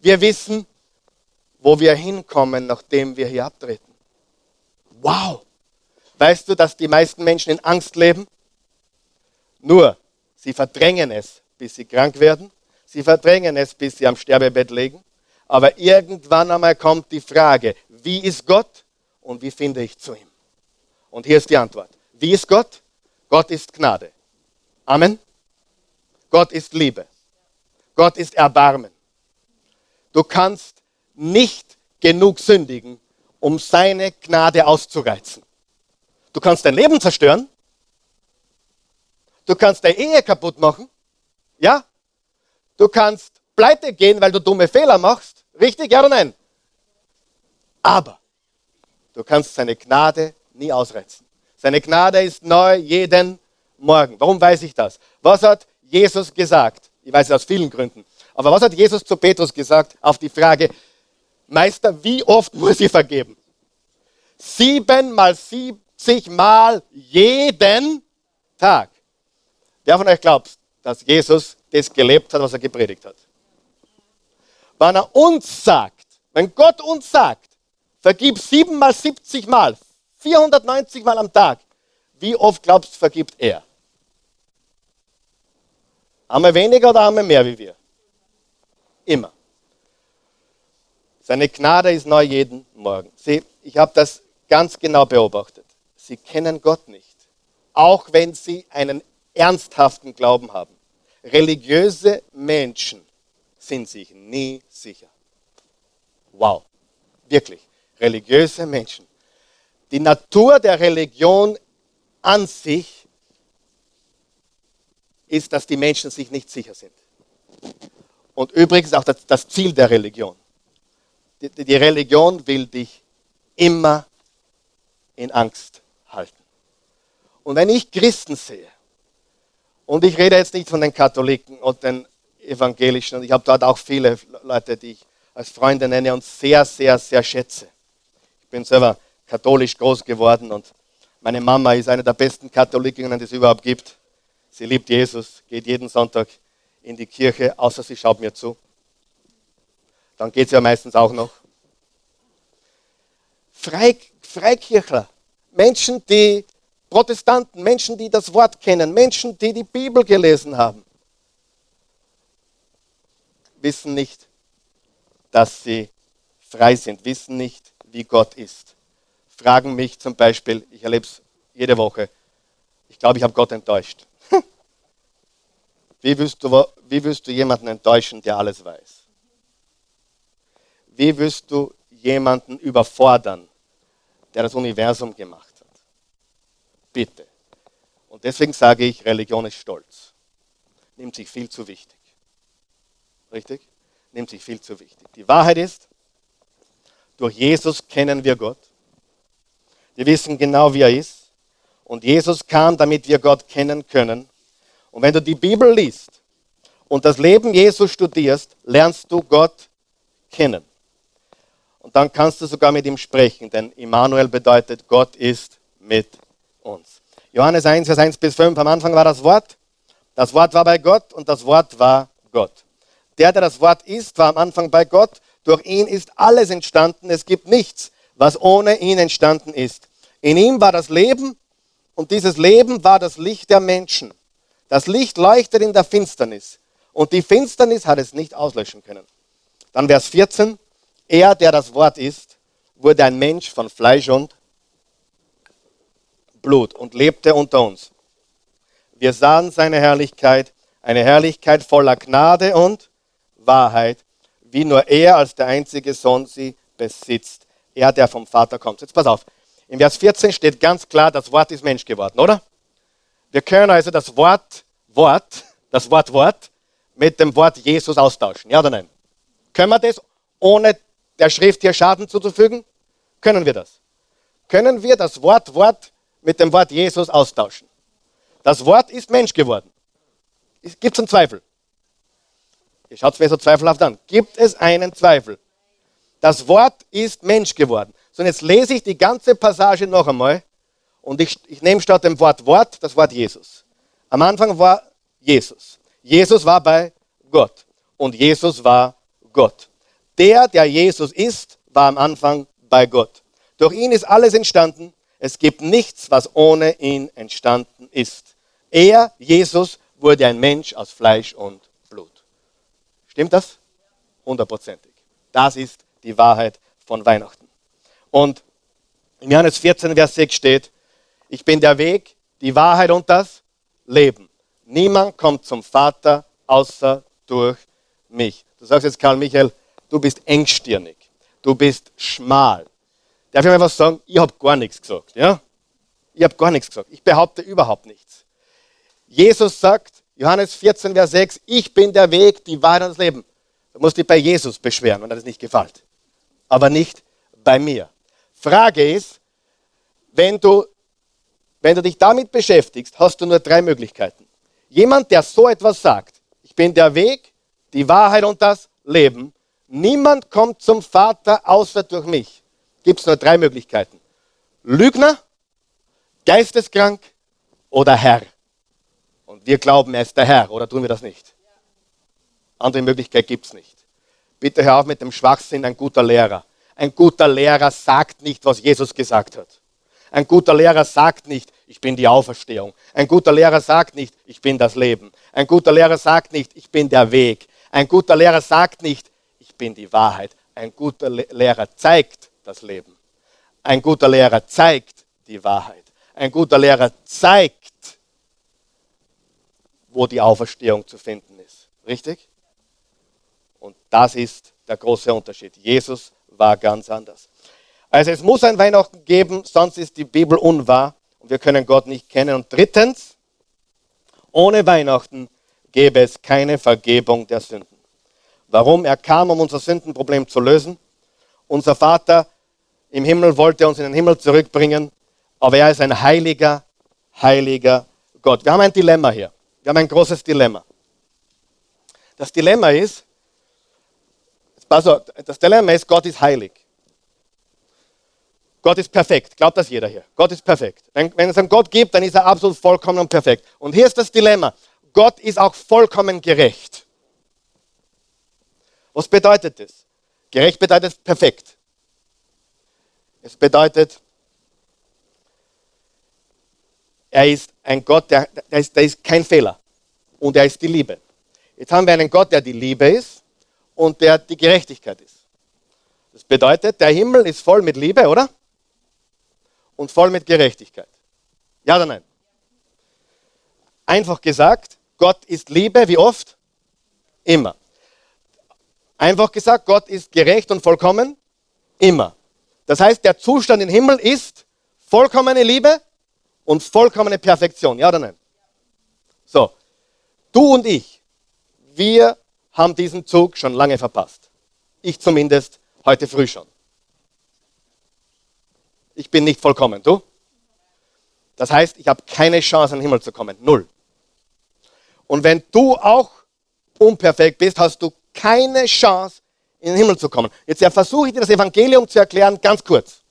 Wir wissen, wo wir hinkommen, nachdem wir hier abtreten. Wow! Weißt du, dass die meisten Menschen in Angst leben? Nur, sie verdrängen es, bis sie krank werden. Sie verdrängen es, bis sie am Sterbebett liegen. Aber irgendwann einmal kommt die Frage, wie ist Gott und wie finde ich zu ihm? Und hier ist die Antwort. Wie ist Gott? Gott ist Gnade. Amen. Gott ist Liebe. Gott ist Erbarmen. Du kannst nicht genug sündigen, um seine Gnade auszureizen. Du kannst dein Leben zerstören. Du kannst deine Ehe kaputt machen. Ja? Du kannst pleite gehen, weil du dumme Fehler machst. Richtig? Ja oder nein? Aber du kannst seine Gnade nie ausreizen. Seine Gnade ist neu jeden Morgen. Warum weiß ich das? Was hat Jesus gesagt? Ich weiß es aus vielen Gründen. Aber was hat Jesus zu Petrus gesagt auf die Frage, Meister, wie oft muss ich vergeben? Sieben mal siebzig Mal jeden Tag. Wer von euch glaubt, dass Jesus das gelebt hat, was er gepredigt hat? Wenn er uns sagt, wenn Gott uns sagt, vergib sieben mal siebzig Mal, 490 Mal am Tag, wie oft glaubst du, vergibt er? Einmal weniger oder einmal mehr wie wir? Immer. Seine Gnade ist neu jeden Morgen. Sie, ich habe das ganz genau beobachtet. Sie kennen Gott nicht, auch wenn sie einen ernsthaften Glauben haben. Religiöse Menschen sind sich nie sicher. Wow, wirklich. Religiöse Menschen. Die Natur der Religion an sich ist, dass die Menschen sich nicht sicher sind. Und übrigens auch das, Ziel der Religion. Die, die Religion will dich immer in Angst halten. Und wenn ich Christen sehe, und ich rede jetzt nicht von den Katholiken und den Evangelischen, und ich habe dort auch viele Leute, die ich als Freunde nenne und sehr, sehr, sehr schätze. Ich bin selber katholisch groß geworden und meine Mama ist eine der besten Katholikinnen, die es überhaupt gibt. Sie liebt Jesus, geht jeden Sonntag in die Kirche, außer sie schaut mir zu. Dann geht sie ja meistens auch noch. Freikirchler, Menschen, die Protestanten, Menschen, die das Wort kennen, Menschen, die die Bibel gelesen haben, wissen nicht, dass sie frei sind, wissen nicht, wie Gott ist. Fragen mich zum Beispiel, ich erlebe es jede Woche, ich glaube, ich habe Gott enttäuscht. Wie willst, du, wie willst du jemanden enttäuschen, der alles weiß? Wie willst du jemanden überfordern, der das Universum gemacht hat? Bitte. Und deswegen sage ich, Religion ist Stolz. Nimmt sich viel zu wichtig. Richtig? Nimmt sich viel zu wichtig. Die Wahrheit ist, durch Jesus kennen wir Gott. Wir wissen genau, wie er ist. Und Jesus kam, damit wir Gott kennen können. Und wenn du die Bibel liest und das Leben Jesus studierst, lernst du Gott kennen. Und dann kannst du sogar mit ihm sprechen, denn Immanuel bedeutet, Gott ist mit uns. Johannes 1, Vers 1 bis 5, am Anfang war das Wort. Das Wort war bei Gott und das Wort war Gott. Der, der das Wort ist, war am Anfang bei Gott. Durch ihn ist alles entstanden. Es gibt nichts, was ohne ihn entstanden ist. In ihm war das Leben und dieses Leben war das Licht der Menschen. Das Licht leuchtet in der Finsternis und die Finsternis hat es nicht auslöschen können. Dann Vers 14. Er, der das Wort ist, wurde ein Mensch von Fleisch und Blut und lebte unter uns. Wir sahen seine Herrlichkeit, eine Herrlichkeit voller Gnade und Wahrheit, wie nur er als der einzige Sohn sie besitzt. Er, der vom Vater kommt. Jetzt pass auf. In Vers 14 steht ganz klar, das Wort ist Mensch geworden, oder? Wir können also das Wort Wort, das Wort Wort, mit dem Wort Jesus austauschen. Ja oder nein? Können wir das, ohne der Schrift hier Schaden zuzufügen? Können wir das? Können wir das Wort Wort mit dem Wort Jesus austauschen? Das Wort ist Mensch geworden. Gibt es einen Zweifel? Ihr schaut es mir so zweifelhaft an. Gibt es einen Zweifel? Das Wort ist Mensch geworden. So, und jetzt lese ich die ganze Passage noch einmal und ich, ich nehme statt dem Wort Wort das Wort Jesus. Am Anfang war Jesus. Jesus war bei Gott und Jesus war Gott. Der, der Jesus ist, war am Anfang bei Gott. Durch ihn ist alles entstanden. Es gibt nichts, was ohne ihn entstanden ist. Er, Jesus, wurde ein Mensch aus Fleisch und Blut. Stimmt das? Hundertprozentig. Das ist die Wahrheit von Weihnachten. Und in Johannes 14, Vers 6 steht, ich bin der Weg, die Wahrheit und das Leben. Niemand kommt zum Vater außer durch mich. Du sagst jetzt, Karl Michael, du bist engstirnig. du bist schmal. Darf ich mal was sagen? Ich habe gar nichts gesagt. Ja? Ich habe gar nichts gesagt. Ich behaupte überhaupt nichts. Jesus sagt, Johannes 14, Vers 6, ich bin der Weg, die Wahrheit und das Leben. Du musst dich bei Jesus beschweren, wenn dir das nicht gefällt. Aber nicht bei mir. Frage ist, wenn du, wenn du dich damit beschäftigst, hast du nur drei Möglichkeiten. Jemand, der so etwas sagt, ich bin der Weg, die Wahrheit und das Leben. Niemand kommt zum Vater außer durch mich. Gibt es nur drei Möglichkeiten. Lügner, geisteskrank oder Herr. Und wir glauben, er ist der Herr, oder tun wir das nicht? Andere Möglichkeit gibt es nicht. Bitte hör auf mit dem Schwachsinn, ein guter Lehrer. Ein guter Lehrer sagt nicht, was Jesus gesagt hat. Ein guter Lehrer sagt nicht, ich bin die Auferstehung. Ein guter Lehrer sagt nicht, ich bin das Leben. Ein guter Lehrer sagt nicht, ich bin der Weg. Ein guter Lehrer sagt nicht, ich bin die Wahrheit. Ein guter Lehrer zeigt das Leben. Ein guter Lehrer zeigt die Wahrheit. Ein guter Lehrer zeigt, wo die Auferstehung zu finden ist. Richtig? Und das ist der große Unterschied. Jesus war ganz anders. Also es muss ein Weihnachten geben, sonst ist die Bibel unwahr und wir können Gott nicht kennen. Und drittens, ohne Weihnachten gäbe es keine Vergebung der Sünden. Warum? Er kam, um unser Sündenproblem zu lösen. Unser Vater im Himmel wollte uns in den Himmel zurückbringen, aber er ist ein heiliger, heiliger Gott. Wir haben ein Dilemma hier. Wir haben ein großes Dilemma. Das Dilemma ist, also das Dilemma ist, Gott ist heilig. Gott ist perfekt. Glaubt das jeder hier? Gott ist perfekt. Wenn, wenn es einen Gott gibt, dann ist er absolut vollkommen und perfekt. Und hier ist das Dilemma. Gott ist auch vollkommen gerecht. Was bedeutet das? Gerecht bedeutet perfekt. Es bedeutet, er ist ein Gott, der, der, ist, der ist kein Fehler. Und er ist die Liebe. Jetzt haben wir einen Gott, der die Liebe ist und der die Gerechtigkeit ist. Das bedeutet, der Himmel ist voll mit Liebe, oder? Und voll mit Gerechtigkeit. Ja oder nein? Einfach gesagt, Gott ist Liebe, wie oft? Immer. Einfach gesagt, Gott ist gerecht und vollkommen? Immer. Das heißt, der Zustand im Himmel ist vollkommene Liebe und vollkommene Perfektion. Ja oder nein? So, du und ich, wir haben diesen Zug schon lange verpasst. Ich zumindest heute früh schon. Ich bin nicht vollkommen, du? Das heißt, ich habe keine Chance, in den Himmel zu kommen. Null. Und wenn du auch unperfekt bist, hast du keine Chance, in den Himmel zu kommen. Jetzt versuche ich dir das Evangelium zu erklären, ganz kurz.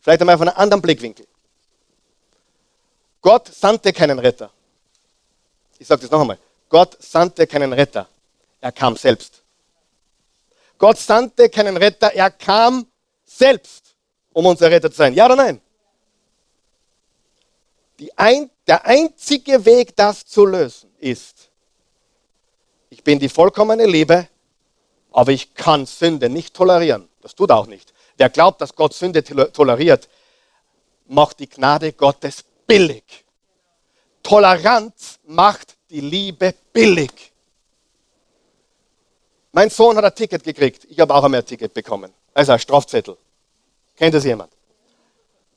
Vielleicht einmal von einem anderen Blickwinkel. Gott sandte keinen Retter. Ich sage das noch einmal. Gott sandte keinen Retter. Er kam selbst. Gott sandte keinen Retter, er kam selbst, um unser Retter zu sein. Ja oder nein? Ein, der einzige Weg, das zu lösen, ist, ich bin die vollkommene Liebe, aber ich kann Sünde nicht tolerieren. Das tut auch nicht. Wer glaubt, dass Gott Sünde toleriert, macht die Gnade Gottes billig. Toleranz macht die Liebe billig. Mein Sohn hat ein Ticket gekriegt. Ich habe auch einmal ein Ticket bekommen. Also ein Strafzettel. Kennt das jemand?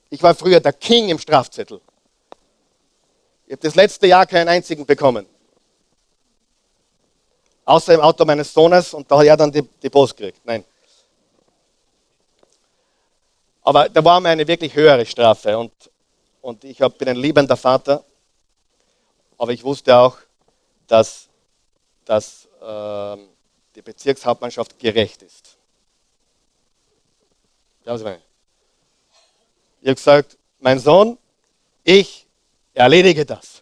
Ich war früher der King im Strafzettel. Ich habe das letzte Jahr keinen einzigen bekommen. Außer im Auto meines Sohnes und da hat er dann die, die Post gekriegt. Nein. Aber da war mir eine wirklich höhere Strafe und, und ich hab, bin ein liebender Vater. Aber ich wusste auch, dass, dass ähm, die Bezirkshauptmannschaft gerecht ist. Ja, ich habe gesagt, mein Sohn, ich erledige das.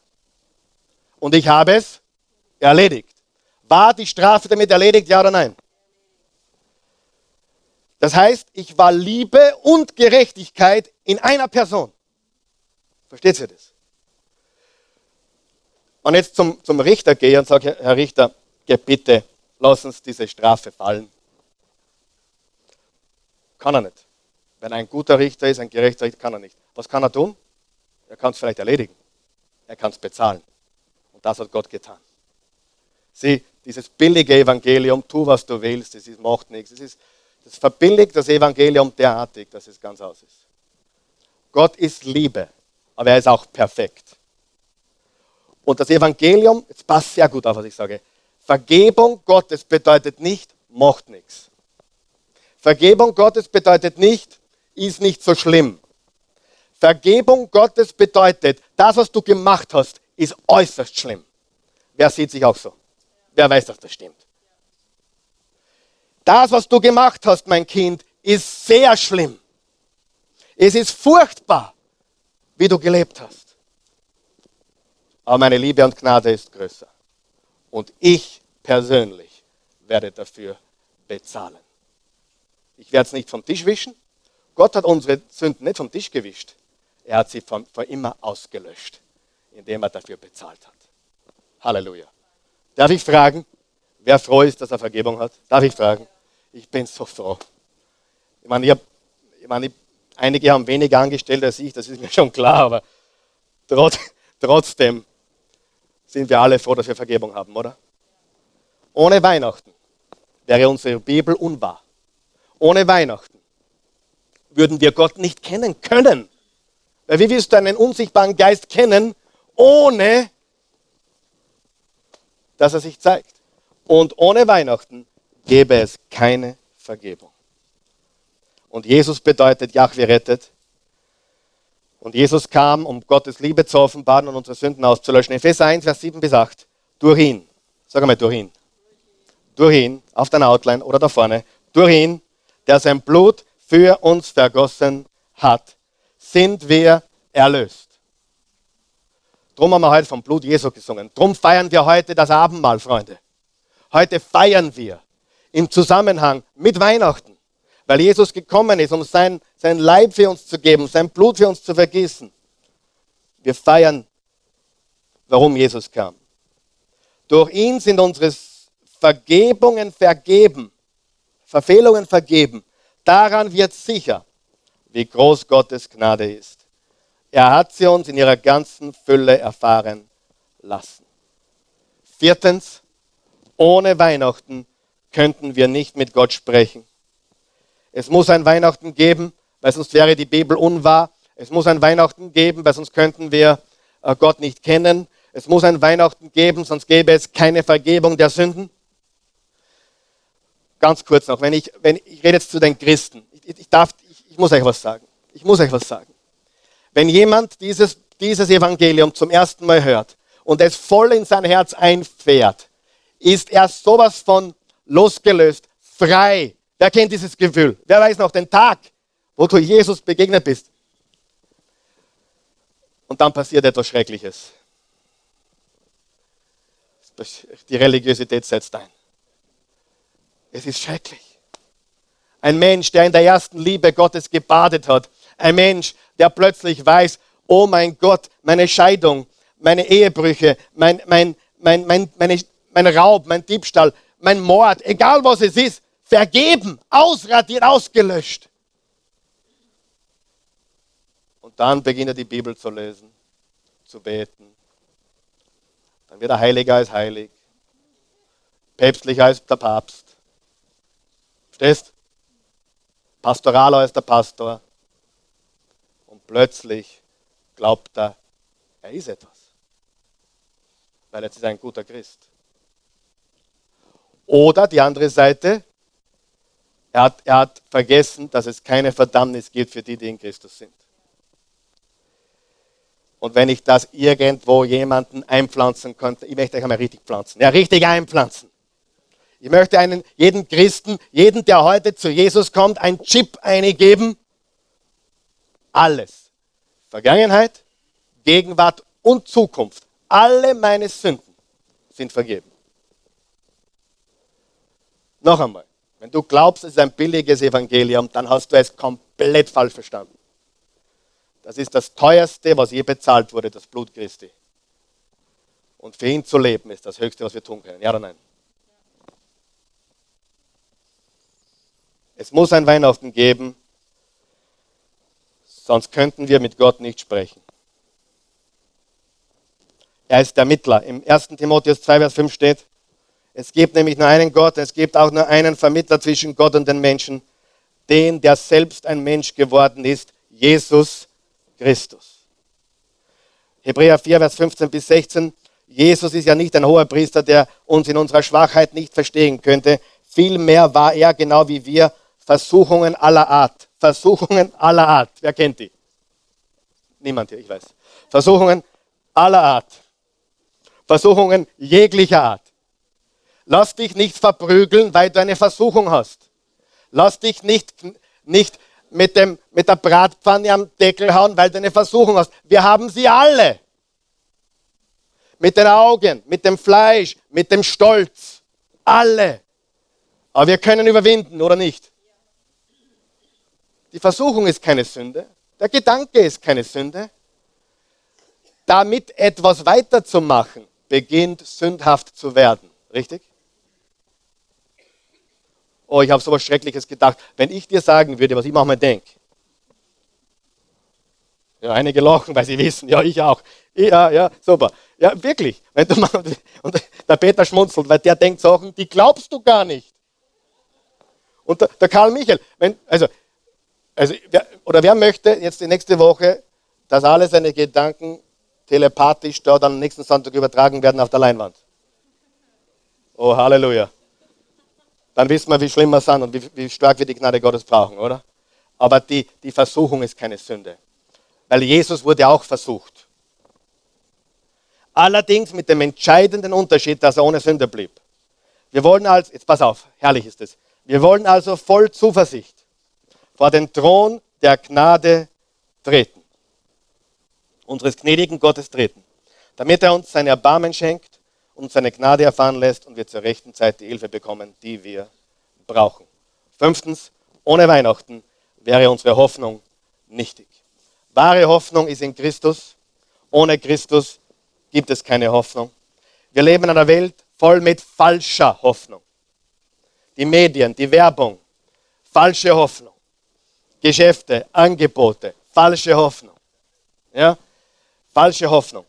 Und ich habe es erledigt. War die Strafe damit erledigt, ja oder nein? Das heißt, ich war Liebe und Gerechtigkeit in einer Person. Versteht ihr das? Und jetzt zum, zum Richter gehe und sage, Herr Richter, bitte lass uns diese Strafe fallen. Kann er nicht. Wenn ein guter Richter ist, ein gerechter Richter, kann er nicht. Was kann er tun? Er kann es vielleicht erledigen. Er kann es bezahlen. Und das hat Gott getan. Sieh, dieses billige Evangelium, tu was du willst, ist, macht nichts. Das ist, Das verbilligt das Evangelium derartig, dass es ganz aus ist. Gott ist Liebe, aber er ist auch perfekt. Und das Evangelium, jetzt passt sehr gut auf, was ich sage. Vergebung Gottes bedeutet nicht, macht nichts. Vergebung Gottes bedeutet nicht, ist nicht so schlimm. Vergebung Gottes bedeutet, das, was du gemacht hast, ist äußerst schlimm. Wer sieht sich auch so? Wer weiß, dass das stimmt? Das, was du gemacht hast, mein Kind, ist sehr schlimm. Es ist furchtbar, wie du gelebt hast. Aber meine Liebe und Gnade ist größer. Und ich persönlich werde dafür bezahlen. Ich werde es nicht vom Tisch wischen. Gott hat unsere Sünden nicht vom Tisch gewischt. Er hat sie von, für immer ausgelöscht, indem er dafür bezahlt hat. Halleluja. Darf ich fragen, wer froh ist, dass er Vergebung hat? Darf ich fragen? Ich bin so froh. Ich meine, ich hab, ich meine einige haben weniger angestellt als ich, das ist mir schon klar, aber trotz, trotzdem sind wir alle froh, dass wir Vergebung haben, oder? Ohne Weihnachten wäre unsere Bibel unwahr. Ohne Weihnachten würden wir Gott nicht kennen können. Weil wie willst du einen unsichtbaren Geist kennen, ohne dass er sich zeigt? Und ohne Weihnachten gäbe es keine Vergebung. Und Jesus bedeutet, Jahwe rettet. Und Jesus kam, um Gottes Liebe zu offenbaren und unsere Sünden auszulöschen. Epheser 1, Vers 7 bis 8. Durch ihn. Sag einmal, durch ihn. Durch ihn, auf deiner Outline oder da vorne. Durch ihn, der sein Blut für uns vergossen hat, sind wir erlöst. Drum haben wir heute vom Blut Jesu gesungen. Drum feiern wir heute das Abendmahl, Freunde. Heute feiern wir im Zusammenhang mit Weihnachten, weil Jesus gekommen ist, um sein, sein Leib für uns zu geben, sein Blut für uns zu vergießen. Wir feiern, warum Jesus kam. Durch ihn sind unsere Vergebungen vergeben, Verfehlungen vergeben. Daran wird sicher, wie groß Gottes Gnade ist. Er hat sie uns in ihrer ganzen Fülle erfahren lassen. Viertens, ohne Weihnachten könnten wir nicht mit Gott sprechen. Es muss ein Weihnachten geben, weil sonst wäre die Bibel unwahr. Es muss ein Weihnachten geben, weil sonst könnten wir äh, Gott nicht kennen. Es muss ein Weihnachten geben, sonst gäbe es keine Vergebung der Sünden. Ganz kurz noch, wenn ich, wenn ich rede jetzt zu den Christen. Ich, ich, darf, ich, ich muss euch was sagen. Ich muss euch was sagen. Wenn jemand dieses, dieses Evangelium zum ersten Mal hört und es voll in sein Herz einfährt, ist er sowas von losgelöst, frei. Wer kennt dieses Gefühl? Wer weiß noch den Tag, wo du Jesus begegnet bist? Und dann passiert etwas Schreckliches. Die Religiosität setzt ein. Es ist schrecklich. Ein Mensch, der in der ersten Liebe Gottes gebadet hat. Ein Mensch, der plötzlich weiß, oh mein Gott, meine Scheidung, meine Ehebrüche, mein, mein, mein, mein, meine, mein Raub, mein Diebstahl, mein Mord, egal was es ist, vergeben, ausradiert, ausgelöscht. Und dann beginnt er die Bibel zu lesen, zu beten. Dann wird er heiliger als heilig, päpstlicher als der Papst. Verstehst? Pastoraler als der Pastor. Plötzlich glaubt er, er ist etwas. Weil jetzt ist ein guter Christ. Oder die andere Seite, er hat, er hat vergessen, dass es keine Verdammnis gibt für die, die in Christus sind. Und wenn ich das irgendwo jemanden einpflanzen könnte, ich möchte euch einmal richtig pflanzen. Ja, richtig einpflanzen. Ich möchte einen, jeden Christen, jeden, der heute zu Jesus kommt, ein Chip eingeben. Alles. Vergangenheit, Gegenwart und Zukunft. Alle meine Sünden sind vergeben. Noch einmal, wenn du glaubst, es ist ein billiges Evangelium, dann hast du es komplett falsch verstanden. Das ist das teuerste, was je bezahlt wurde, das Blut Christi. Und für ihn zu leben ist das Höchste, was wir tun können. Ja oder nein? Es muss ein Weihnachten geben, sonst könnten wir mit Gott nicht sprechen. Er ist der Mittler. Im 1. Timotheus 2, Vers 5 steht, es gibt nämlich nur einen Gott, es gibt auch nur einen Vermittler zwischen Gott und den Menschen, den, der selbst ein Mensch geworden ist, Jesus Christus. Hebräer 4, Vers 15 bis 16. Jesus ist ja nicht ein hoher Priester, der uns in unserer Schwachheit nicht verstehen könnte. Vielmehr war er, genau wie wir, Versuchungen aller Art. Versuchungen aller Art. Wer kennt die? Niemand hier, ich weiß. Versuchungen aller Art. Versuchungen jeglicher Art. Lass dich nicht verprügeln, weil du eine Versuchung hast. Lass dich nicht, nicht mit, dem, mit der Bratpfanne am Deckel hauen, weil du eine Versuchung hast. Wir haben sie alle. Mit den Augen, mit dem Fleisch, mit dem Stolz. Alle. Aber wir können überwinden, oder nicht? Die Versuchung ist keine Sünde. Der Gedanke ist keine Sünde. Damit etwas weiterzumachen, beginnt sündhaft zu werden. Richtig? oh, ich habe so was Schreckliches gedacht. Wenn ich dir sagen würde, was ich manchmal denke, ja, einige lachen, weil sie wissen, ja, ich auch. Ja, ja, super. Ja, wirklich. Und der Peter schmunzelt, weil der denkt Sachen, die glaubst du gar nicht. Und der, der Karl Michael, wenn, also, also, wer, oder wer möchte jetzt die nächste Woche, dass alle seine Gedanken telepathisch dort am nächsten Sonntag übertragen werden auf der Leinwand? Oh, Halleluja dann wissen wir, wie schlimm wir sind und wie, wie stark wir die Gnade Gottes brauchen, oder? Aber die, die Versuchung ist keine Sünde. Weil Jesus wurde auch versucht. Allerdings mit dem entscheidenden Unterschied, dass er ohne Sünde blieb. Wir wollen als, jetzt pass auf, herrlich ist es. Wir wollen also voll Zuversicht vor den Thron der Gnade treten. Unseres gnädigen Gottes treten. Damit er uns sein Erbarmen schenkt und seine Gnade erfahren lässt und wir zur rechten Zeit die Hilfe bekommen, die wir brauchen. Fünftens, ohne Weihnachten wäre unsere Hoffnung nichtig. Wahre Hoffnung ist in Christus. Ohne Christus gibt es keine Hoffnung. Wir leben in einer Welt voll mit falscher Hoffnung. Die Medien, die Werbung, falsche Hoffnung. Geschäfte, Angebote, falsche Hoffnung. Ja? Falsche Hoffnung.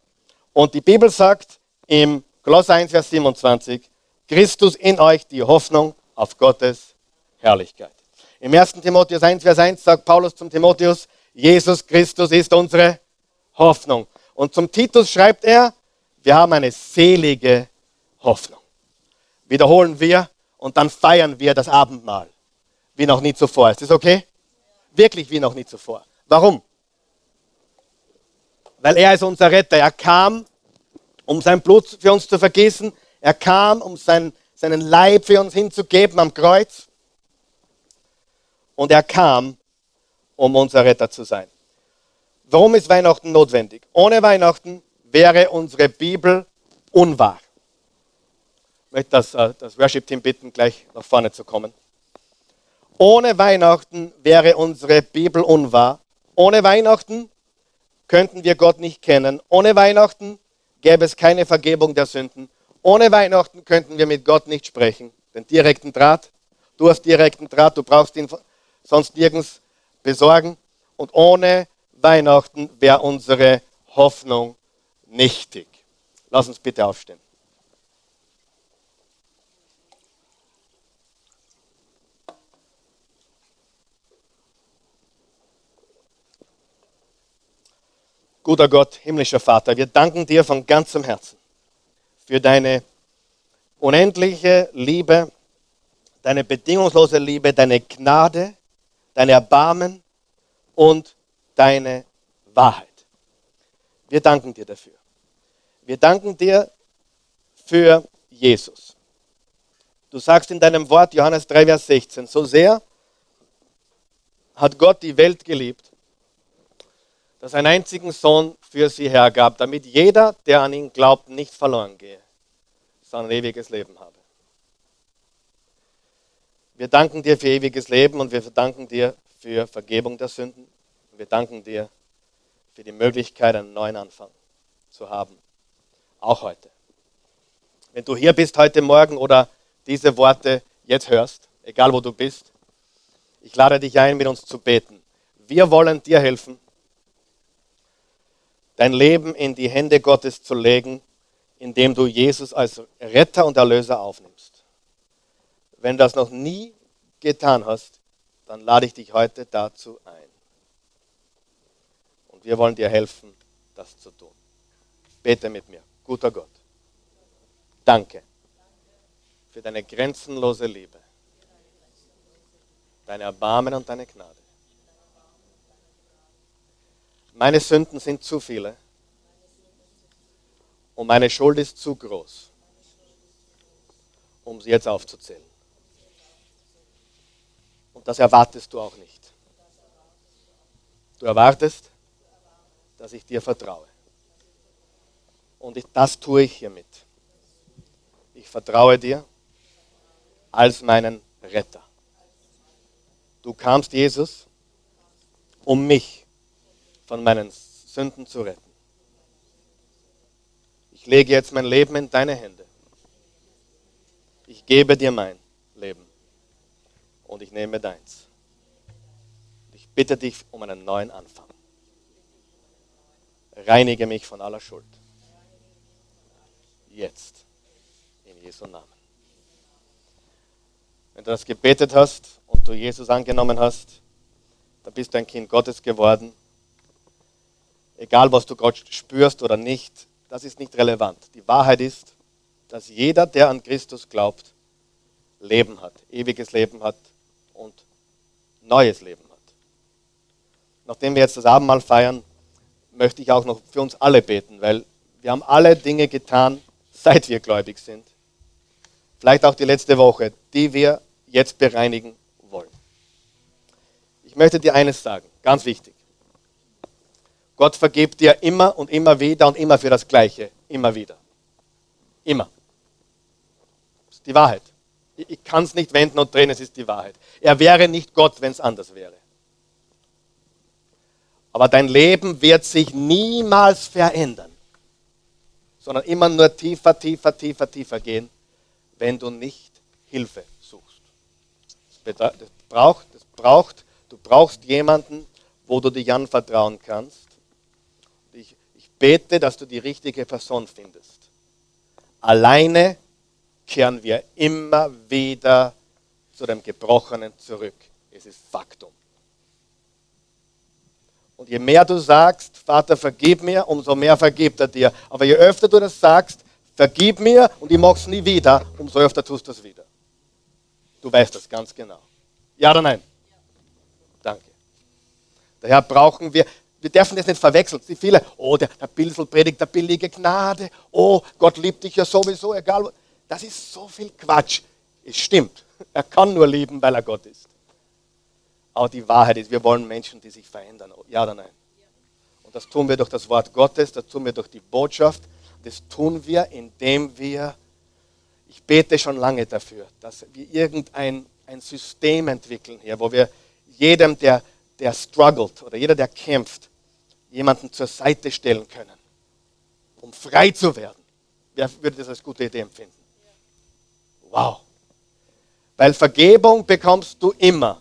Und die Bibel sagt im Kolosser 1, Vers 27. Christus in euch, die Hoffnung auf Gottes Herrlichkeit. Im 1. Timotheus 1, Vers 1 sagt Paulus zum Timotheus, Jesus Christus ist unsere Hoffnung. Und zum Titus schreibt er, wir haben eine selige Hoffnung. Wiederholen wir und dann feiern wir das Abendmahl, wie noch nie zuvor. Ist das okay? Wirklich wie noch nie zuvor. Warum? Weil er ist unser Retter. Er kam um sein Blut für uns zu vergießen. Er kam, um sein, seinen Leib für uns hinzugeben am Kreuz. Und er kam, um unser Retter zu sein. Warum ist Weihnachten notwendig? Ohne Weihnachten wäre unsere Bibel unwahr. Ich möchte das, äh, das Worship-Team bitten, gleich nach vorne zu kommen. Ohne Weihnachten wäre unsere Bibel unwahr. Ohne Weihnachten könnten wir Gott nicht kennen. Ohne Weihnachten gäbe es keine Vergebung der Sünden. Ohne Weihnachten könnten wir mit Gott nicht sprechen. Den direkten Draht. Du hast direkten Draht, du brauchst ihn sonst nirgends besorgen. Und ohne Weihnachten wäre unsere Hoffnung nichtig. Lass uns bitte aufstehen. Guter Gott, himmlischer Vater, wir danken dir von ganzem Herzen für deine unendliche Liebe, deine bedingungslose Liebe, deine Gnade, dein Erbarmen und deine Wahrheit. Wir danken dir dafür. Wir danken dir für Jesus. Du sagst in deinem Wort, Johannes 3, Vers 16, so sehr hat Gott die Welt geliebt, dass er einen einzigen Sohn für sie hergab, damit jeder, der an ihn glaubt, nicht verloren gehe, sondern ewiges Leben habe. Wir danken dir für ewiges Leben und wir danken dir für Vergebung der Sünden. Wir danken dir für die Möglichkeit, einen neuen Anfang zu haben. Auch heute. Wenn du hier bist heute Morgen oder diese Worte jetzt hörst, egal wo du bist, ich lade dich ein, mit uns zu beten. Wir wollen dir helfen, dein Leben in die Hände Gottes zu legen, indem du Jesus als Retter und Erlöser aufnimmst. Wenn du das noch nie getan hast, dann lade ich dich heute dazu ein. Und wir wollen dir helfen, das zu tun. Bete mit mir. Guter Gott. Danke für deine grenzenlose Liebe, deine Erbarmen und deine Gnade. Meine Sünden sind zu viele und meine Schuld ist zu groß, um sie jetzt aufzuzählen. Und das erwartest du auch nicht. Du erwartest, dass ich dir vertraue. Und ich, das tue ich hiermit. Ich vertraue dir als meinen Retter. Du kamst, Jesus, um mich von meinen Sünden zu retten. Ich lege jetzt mein Leben in deine Hände. Ich gebe dir mein Leben und ich nehme deins. Ich bitte dich um einen neuen Anfang. Reinige mich von aller Schuld. Jetzt. In Jesu Namen. Wenn du das gebetet hast und du Jesus angenommen hast, dann bist du ein Kind Gottes geworden. Egal, was du Gott spürst oder nicht, das ist nicht relevant. Die Wahrheit ist, dass jeder, der an Christus glaubt, Leben hat, ewiges Leben hat und neues Leben hat. Nachdem wir jetzt das Abendmahl feiern, möchte ich auch noch für uns alle beten, weil wir haben alle Dinge getan, seit wir gläubig sind vielleicht auch die letzte Woche, die wir jetzt bereinigen wollen. Ich möchte dir eines sagen, ganz wichtig. Gott vergibt dir immer und immer wieder und immer für das Gleiche, immer wieder. Immer. Das ist die Wahrheit. Ich kann es nicht wenden und drehen, es ist die Wahrheit. Er wäre nicht Gott, wenn es anders wäre. Aber dein Leben wird sich niemals verändern, sondern immer nur tiefer, tiefer, tiefer, tiefer gehen wenn du nicht Hilfe suchst. Das braucht, das braucht, du brauchst jemanden, wo du dich anvertrauen kannst. Bete, dass du die richtige Person findest. Alleine kehren wir immer wieder zu dem Gebrochenen zurück. Es ist Faktum. Und je mehr du sagst, Vater, vergib mir, umso mehr vergibt er dir. Aber je öfter du das sagst, vergib mir und ich mache es nie wieder, umso öfter tust du es wieder. Du weißt das ganz genau. Ja oder nein? Danke. Daher brauchen wir, wir dürfen das nicht verwechseln. Die viele, oh, der, der Pilsel predigt der billige Gnade. Oh, Gott liebt dich ja sowieso, egal. Das ist so viel Quatsch. Es stimmt. Er kann nur lieben, weil er Gott ist. Aber die Wahrheit ist, wir wollen Menschen, die sich verändern. Ja oder nein? Und das tun wir durch das Wort Gottes, das tun wir durch die Botschaft, das tun wir, indem wir, ich bete schon lange dafür, dass wir irgendein ein System entwickeln hier, wo wir jedem, der, der struggelt oder jeder, der kämpft, jemanden zur Seite stellen können, um frei zu werden. Wer würde das als gute Idee empfinden? Wow. Weil Vergebung bekommst du immer,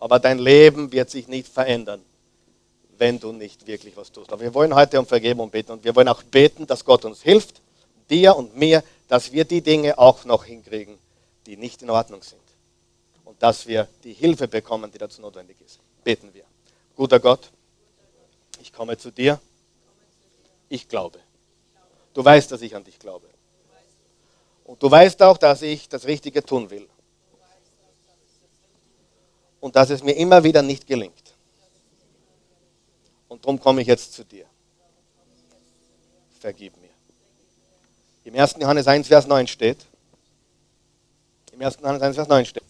aber dein Leben wird sich nicht verändern wenn du nicht wirklich was tust. Aber wir wollen heute um Vergebung beten und wir wollen auch beten, dass Gott uns hilft, dir und mir, dass wir die Dinge auch noch hinkriegen, die nicht in Ordnung sind. Und dass wir die Hilfe bekommen, die dazu notwendig ist. Beten wir. Guter Gott, ich komme zu dir. Ich glaube. Du weißt, dass ich an dich glaube. Und du weißt auch, dass ich das Richtige tun will. Und dass es mir immer wieder nicht gelingt. Und darum komme ich jetzt zu dir. Vergib mir. Im 1. Johannes 1, Vers 9 steht, im 1. Johannes 1, Vers 9 steht,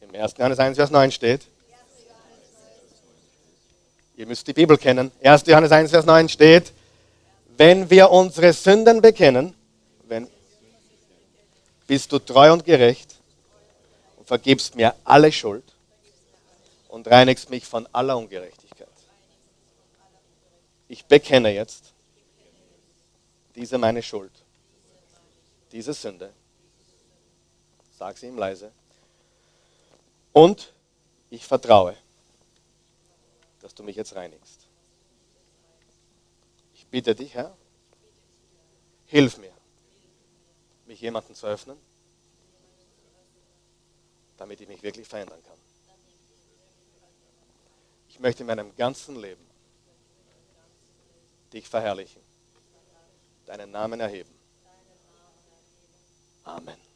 im 1. Johannes 1, Vers 9 steht, ihr müsst die Bibel kennen, 1. Johannes 1, Vers 9 steht, wenn wir unsere Sünden bekennen, wenn, bist du treu und gerecht und vergibst mir alle Schuld und reinigst mich von aller Ungerechtigkeit ich bekenne jetzt diese meine Schuld, diese Sünde. Sag sie ihm leise. Und ich vertraue, dass du mich jetzt reinigst. Ich bitte dich, Herr, hilf mir, mich jemanden zu öffnen, damit ich mich wirklich verändern kann. Ich möchte in meinem ganzen Leben dich verherrlichen, deinen Namen erheben. Amen.